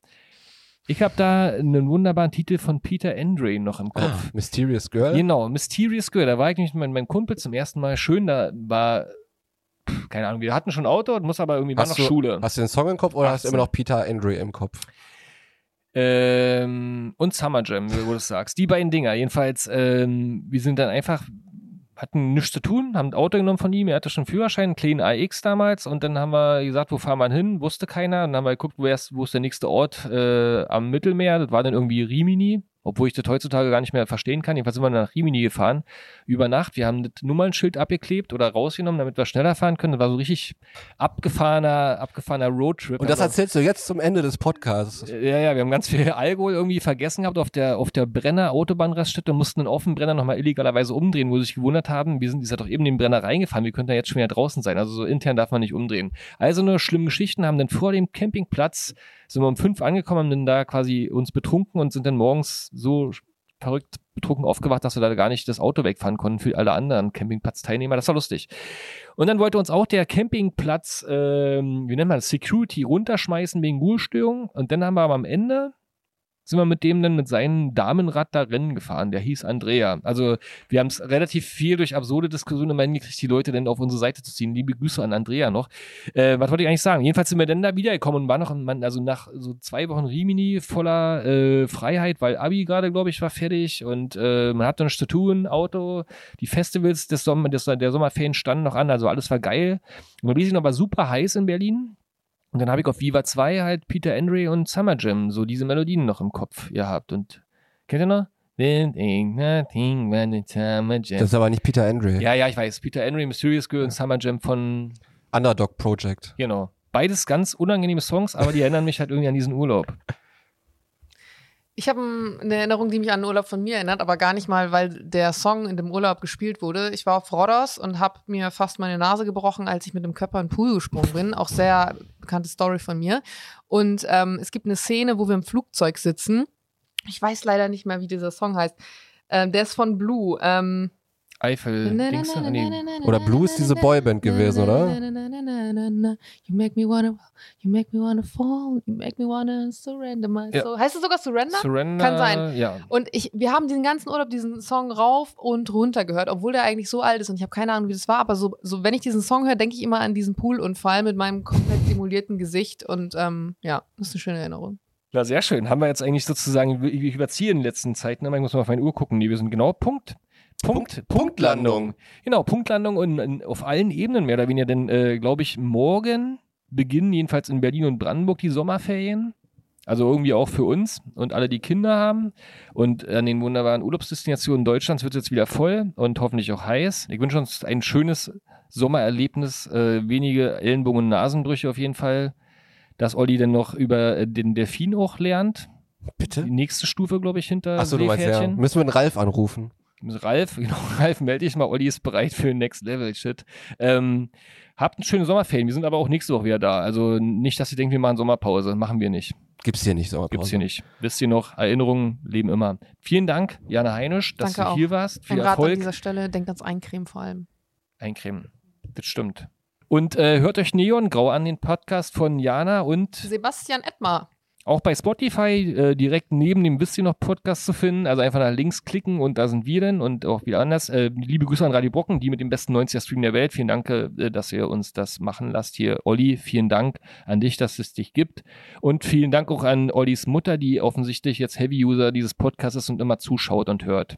Ich habe da einen wunderbaren Titel von Peter Andre noch im Kopf. Mysterious Girl? Genau, Mysterious Girl. Da war ich nämlich mit meinem Kumpel zum ersten Mal schön. Da war, keine Ahnung, wir hatten schon Auto, muss aber irgendwie war noch Hast du, Schule. hast du den Song im Kopf oder hast du 18. immer noch Peter Andre im Kopf? Ähm, und Summer Jam, wie du das sagst. Die beiden Dinger. Jedenfalls, ähm, wir sind dann einfach, hatten nichts zu tun, haben ein Auto genommen von ihm. Er hatte schon einen Führerschein, einen kleinen AX damals. Und dann haben wir gesagt, wo fahren wir hin? Wusste keiner. Und dann haben wir geguckt, wo ist, wo ist der nächste Ort äh, am Mittelmeer. Das war dann irgendwie Rimini. Obwohl ich das heutzutage gar nicht mehr verstehen kann. Jedenfalls sind wir nach Rimini gefahren. Über Nacht. Wir haben das Nummernschild abgeklebt oder rausgenommen, damit wir schneller fahren können. Das war so richtig abgefahrener, abgefahrener Roadtrip. Und das Also- erzählst du jetzt zum Ende des Podcasts. ja, ja, wir haben ganz viel Alkohol irgendwie vergessen gehabt auf der, auf der Brenner Autobahnraststätte und mussten einen offenen Brenner nochmal illegalerweise umdrehen, wo sie sich gewundert haben, wir sind, ihr seid doch eben in den Brenner reingefahren, wir könnten ja jetzt schon wieder draußen sein. Also so intern darf man nicht umdrehen. Also nur schlimme Geschichten, haben dann vor dem Campingplatz, sind wir um fünf angekommen, haben dann da quasi uns betrunken und sind dann morgens so verrückt betrunken aufgewacht, dass wir da gar nicht das Auto wegfahren konnten für alle anderen Campingplatzteilnehmer. Das war lustig. Und dann wollte uns auch der Campingplatz, ähm, wie nennt man das, Security runterschmeißen wegen Ruhestörung. Und dann haben wir aber am Ende, sind wir mit dem dann mit seinem Damenrad da Rennen gefahren. Der hieß Andrea. Also wir haben es relativ viel durch absurde Diskussionen immer hingekriegt, die Leute dann auf unsere Seite zu ziehen. Liebe Grüße an Andrea noch. Äh, was wollte ich eigentlich sagen? Jedenfalls sind wir dann da wiedergekommen und war noch, ein Mann, also nach so zwei Wochen Rimini voller äh, Freiheit, weil Abi gerade, glaube ich, war fertig und äh, man hatte nichts zu tun, Auto, die Festivals des Sommer, des, der Sommerferien standen noch an, also alles war geil. Und man noch war super heiß in Berlin. Und dann habe ich auf Viva 2 halt Peter Andre und Summer Jam, so diese Melodien noch im Kopf gehabt. Und kennt ihr noch? Das ist aber nicht Peter Andre. ja, ja, ich weiß. Peter Andre, Mysterious Girl und Summer Jam von, Underdog Project. genau. Beides ganz unangenehme Songs, aber die erinnern mich halt irgendwie an diesen Urlaub. Ich habe eine Erinnerung, die mich an einen Urlaub von mir erinnert, aber gar nicht mal, weil der Song in dem Urlaub gespielt wurde. Ich war auf Rhodos und habe mir fast meine Nase gebrochen, als ich mit dem Körper in den Pool gesprungen bin. Auch sehr bekannte Story von mir. Und ähm, es gibt eine Szene, wo wir im Flugzeug sitzen. Ich weiß leider nicht mehr, wie dieser Song heißt. Ähm, der ist von Blue. Ähm, Eifel, Dings, ah, nee. Oder Blue ist diese Boyband gewesen, oder? You make me wanna, you make me wanna fall, you make me wanna surrender my Ja. soul. Heißt es sogar Surrender? Surrender. Kann sein. Ja. Und ich, wir haben den ganzen Urlaub diesen Song rauf und runter gehört, obwohl der eigentlich so alt ist und ich habe keine Ahnung, wie das war, aber so, so wenn ich diesen Song höre, denke ich immer an diesen Poolunfall mit meinem komplett simulierten Gesicht und ähm, ja, das ist eine schöne Erinnerung. Na, sehr schön. Haben wir jetzt eigentlich sozusagen, ich ich überziehe in den letzten Zeiten, aber ich muss mal auf meine Uhr gucken. Nee, wir sind genau Punkt. Punkt, Punktlandung. Genau, Punktlandung und, und auf allen Ebenen mehr oder weniger. Denn, äh, glaube ich, morgen beginnen jedenfalls in Berlin und Brandenburg die Sommerferien. Also irgendwie auch für uns und alle, die Kinder haben. Und an den wunderbaren Urlaubsdestinationen Deutschlands wird es jetzt wieder voll und hoffentlich auch heiß. Ich wünsche uns ein schönes Sommererlebnis, äh, wenige Ellenbogen- und Nasenbrüche auf jeden Fall. Dass Olli dann noch über äh, den Delfin auch lernt. Bitte? Die nächste Stufe, glaube ich, hinter Achso, du meinst ja. Müssen wir den Ralf anrufen? Ralf, genau, Ralf, melde dich mal, Olli ist bereit für Next Level Shit. Ähm, habt eine schöne Sommerferien, wir sind aber auch nächste Woche wieder da. Also nicht, dass ihr denkt, wir machen Sommerpause, machen wir nicht. Gibt's hier nicht Sommerpause? Gibt's hier nicht. Wisst ihr noch, Erinnerungen leben immer. Vielen Dank, Jana Heinisch, dass Danke du auch. hier warst. Viel Ein Rat an Erfolg. dieser Stelle, denkt ans Eincremen vor allem. Eincremen. Das stimmt. Und äh, hört euch Neongrau an, den Podcast von Jana und Sebastian Edmar. Auch bei Spotify äh, direkt neben dem Wisst ihr noch Podcast zu finden. Also einfach nach links klicken und da sind wir denn und auch wieder anders. Äh, liebe Grüße an Radio Brocken, die mit dem besten 90er-Stream der Welt. Vielen Dank, äh, dass ihr uns das machen lasst hier. Olli, vielen Dank an dich, dass es dich gibt. Und vielen Dank auch an Ollis Mutter, die offensichtlich jetzt Heavy-User dieses Podcasts ist und immer zuschaut und hört.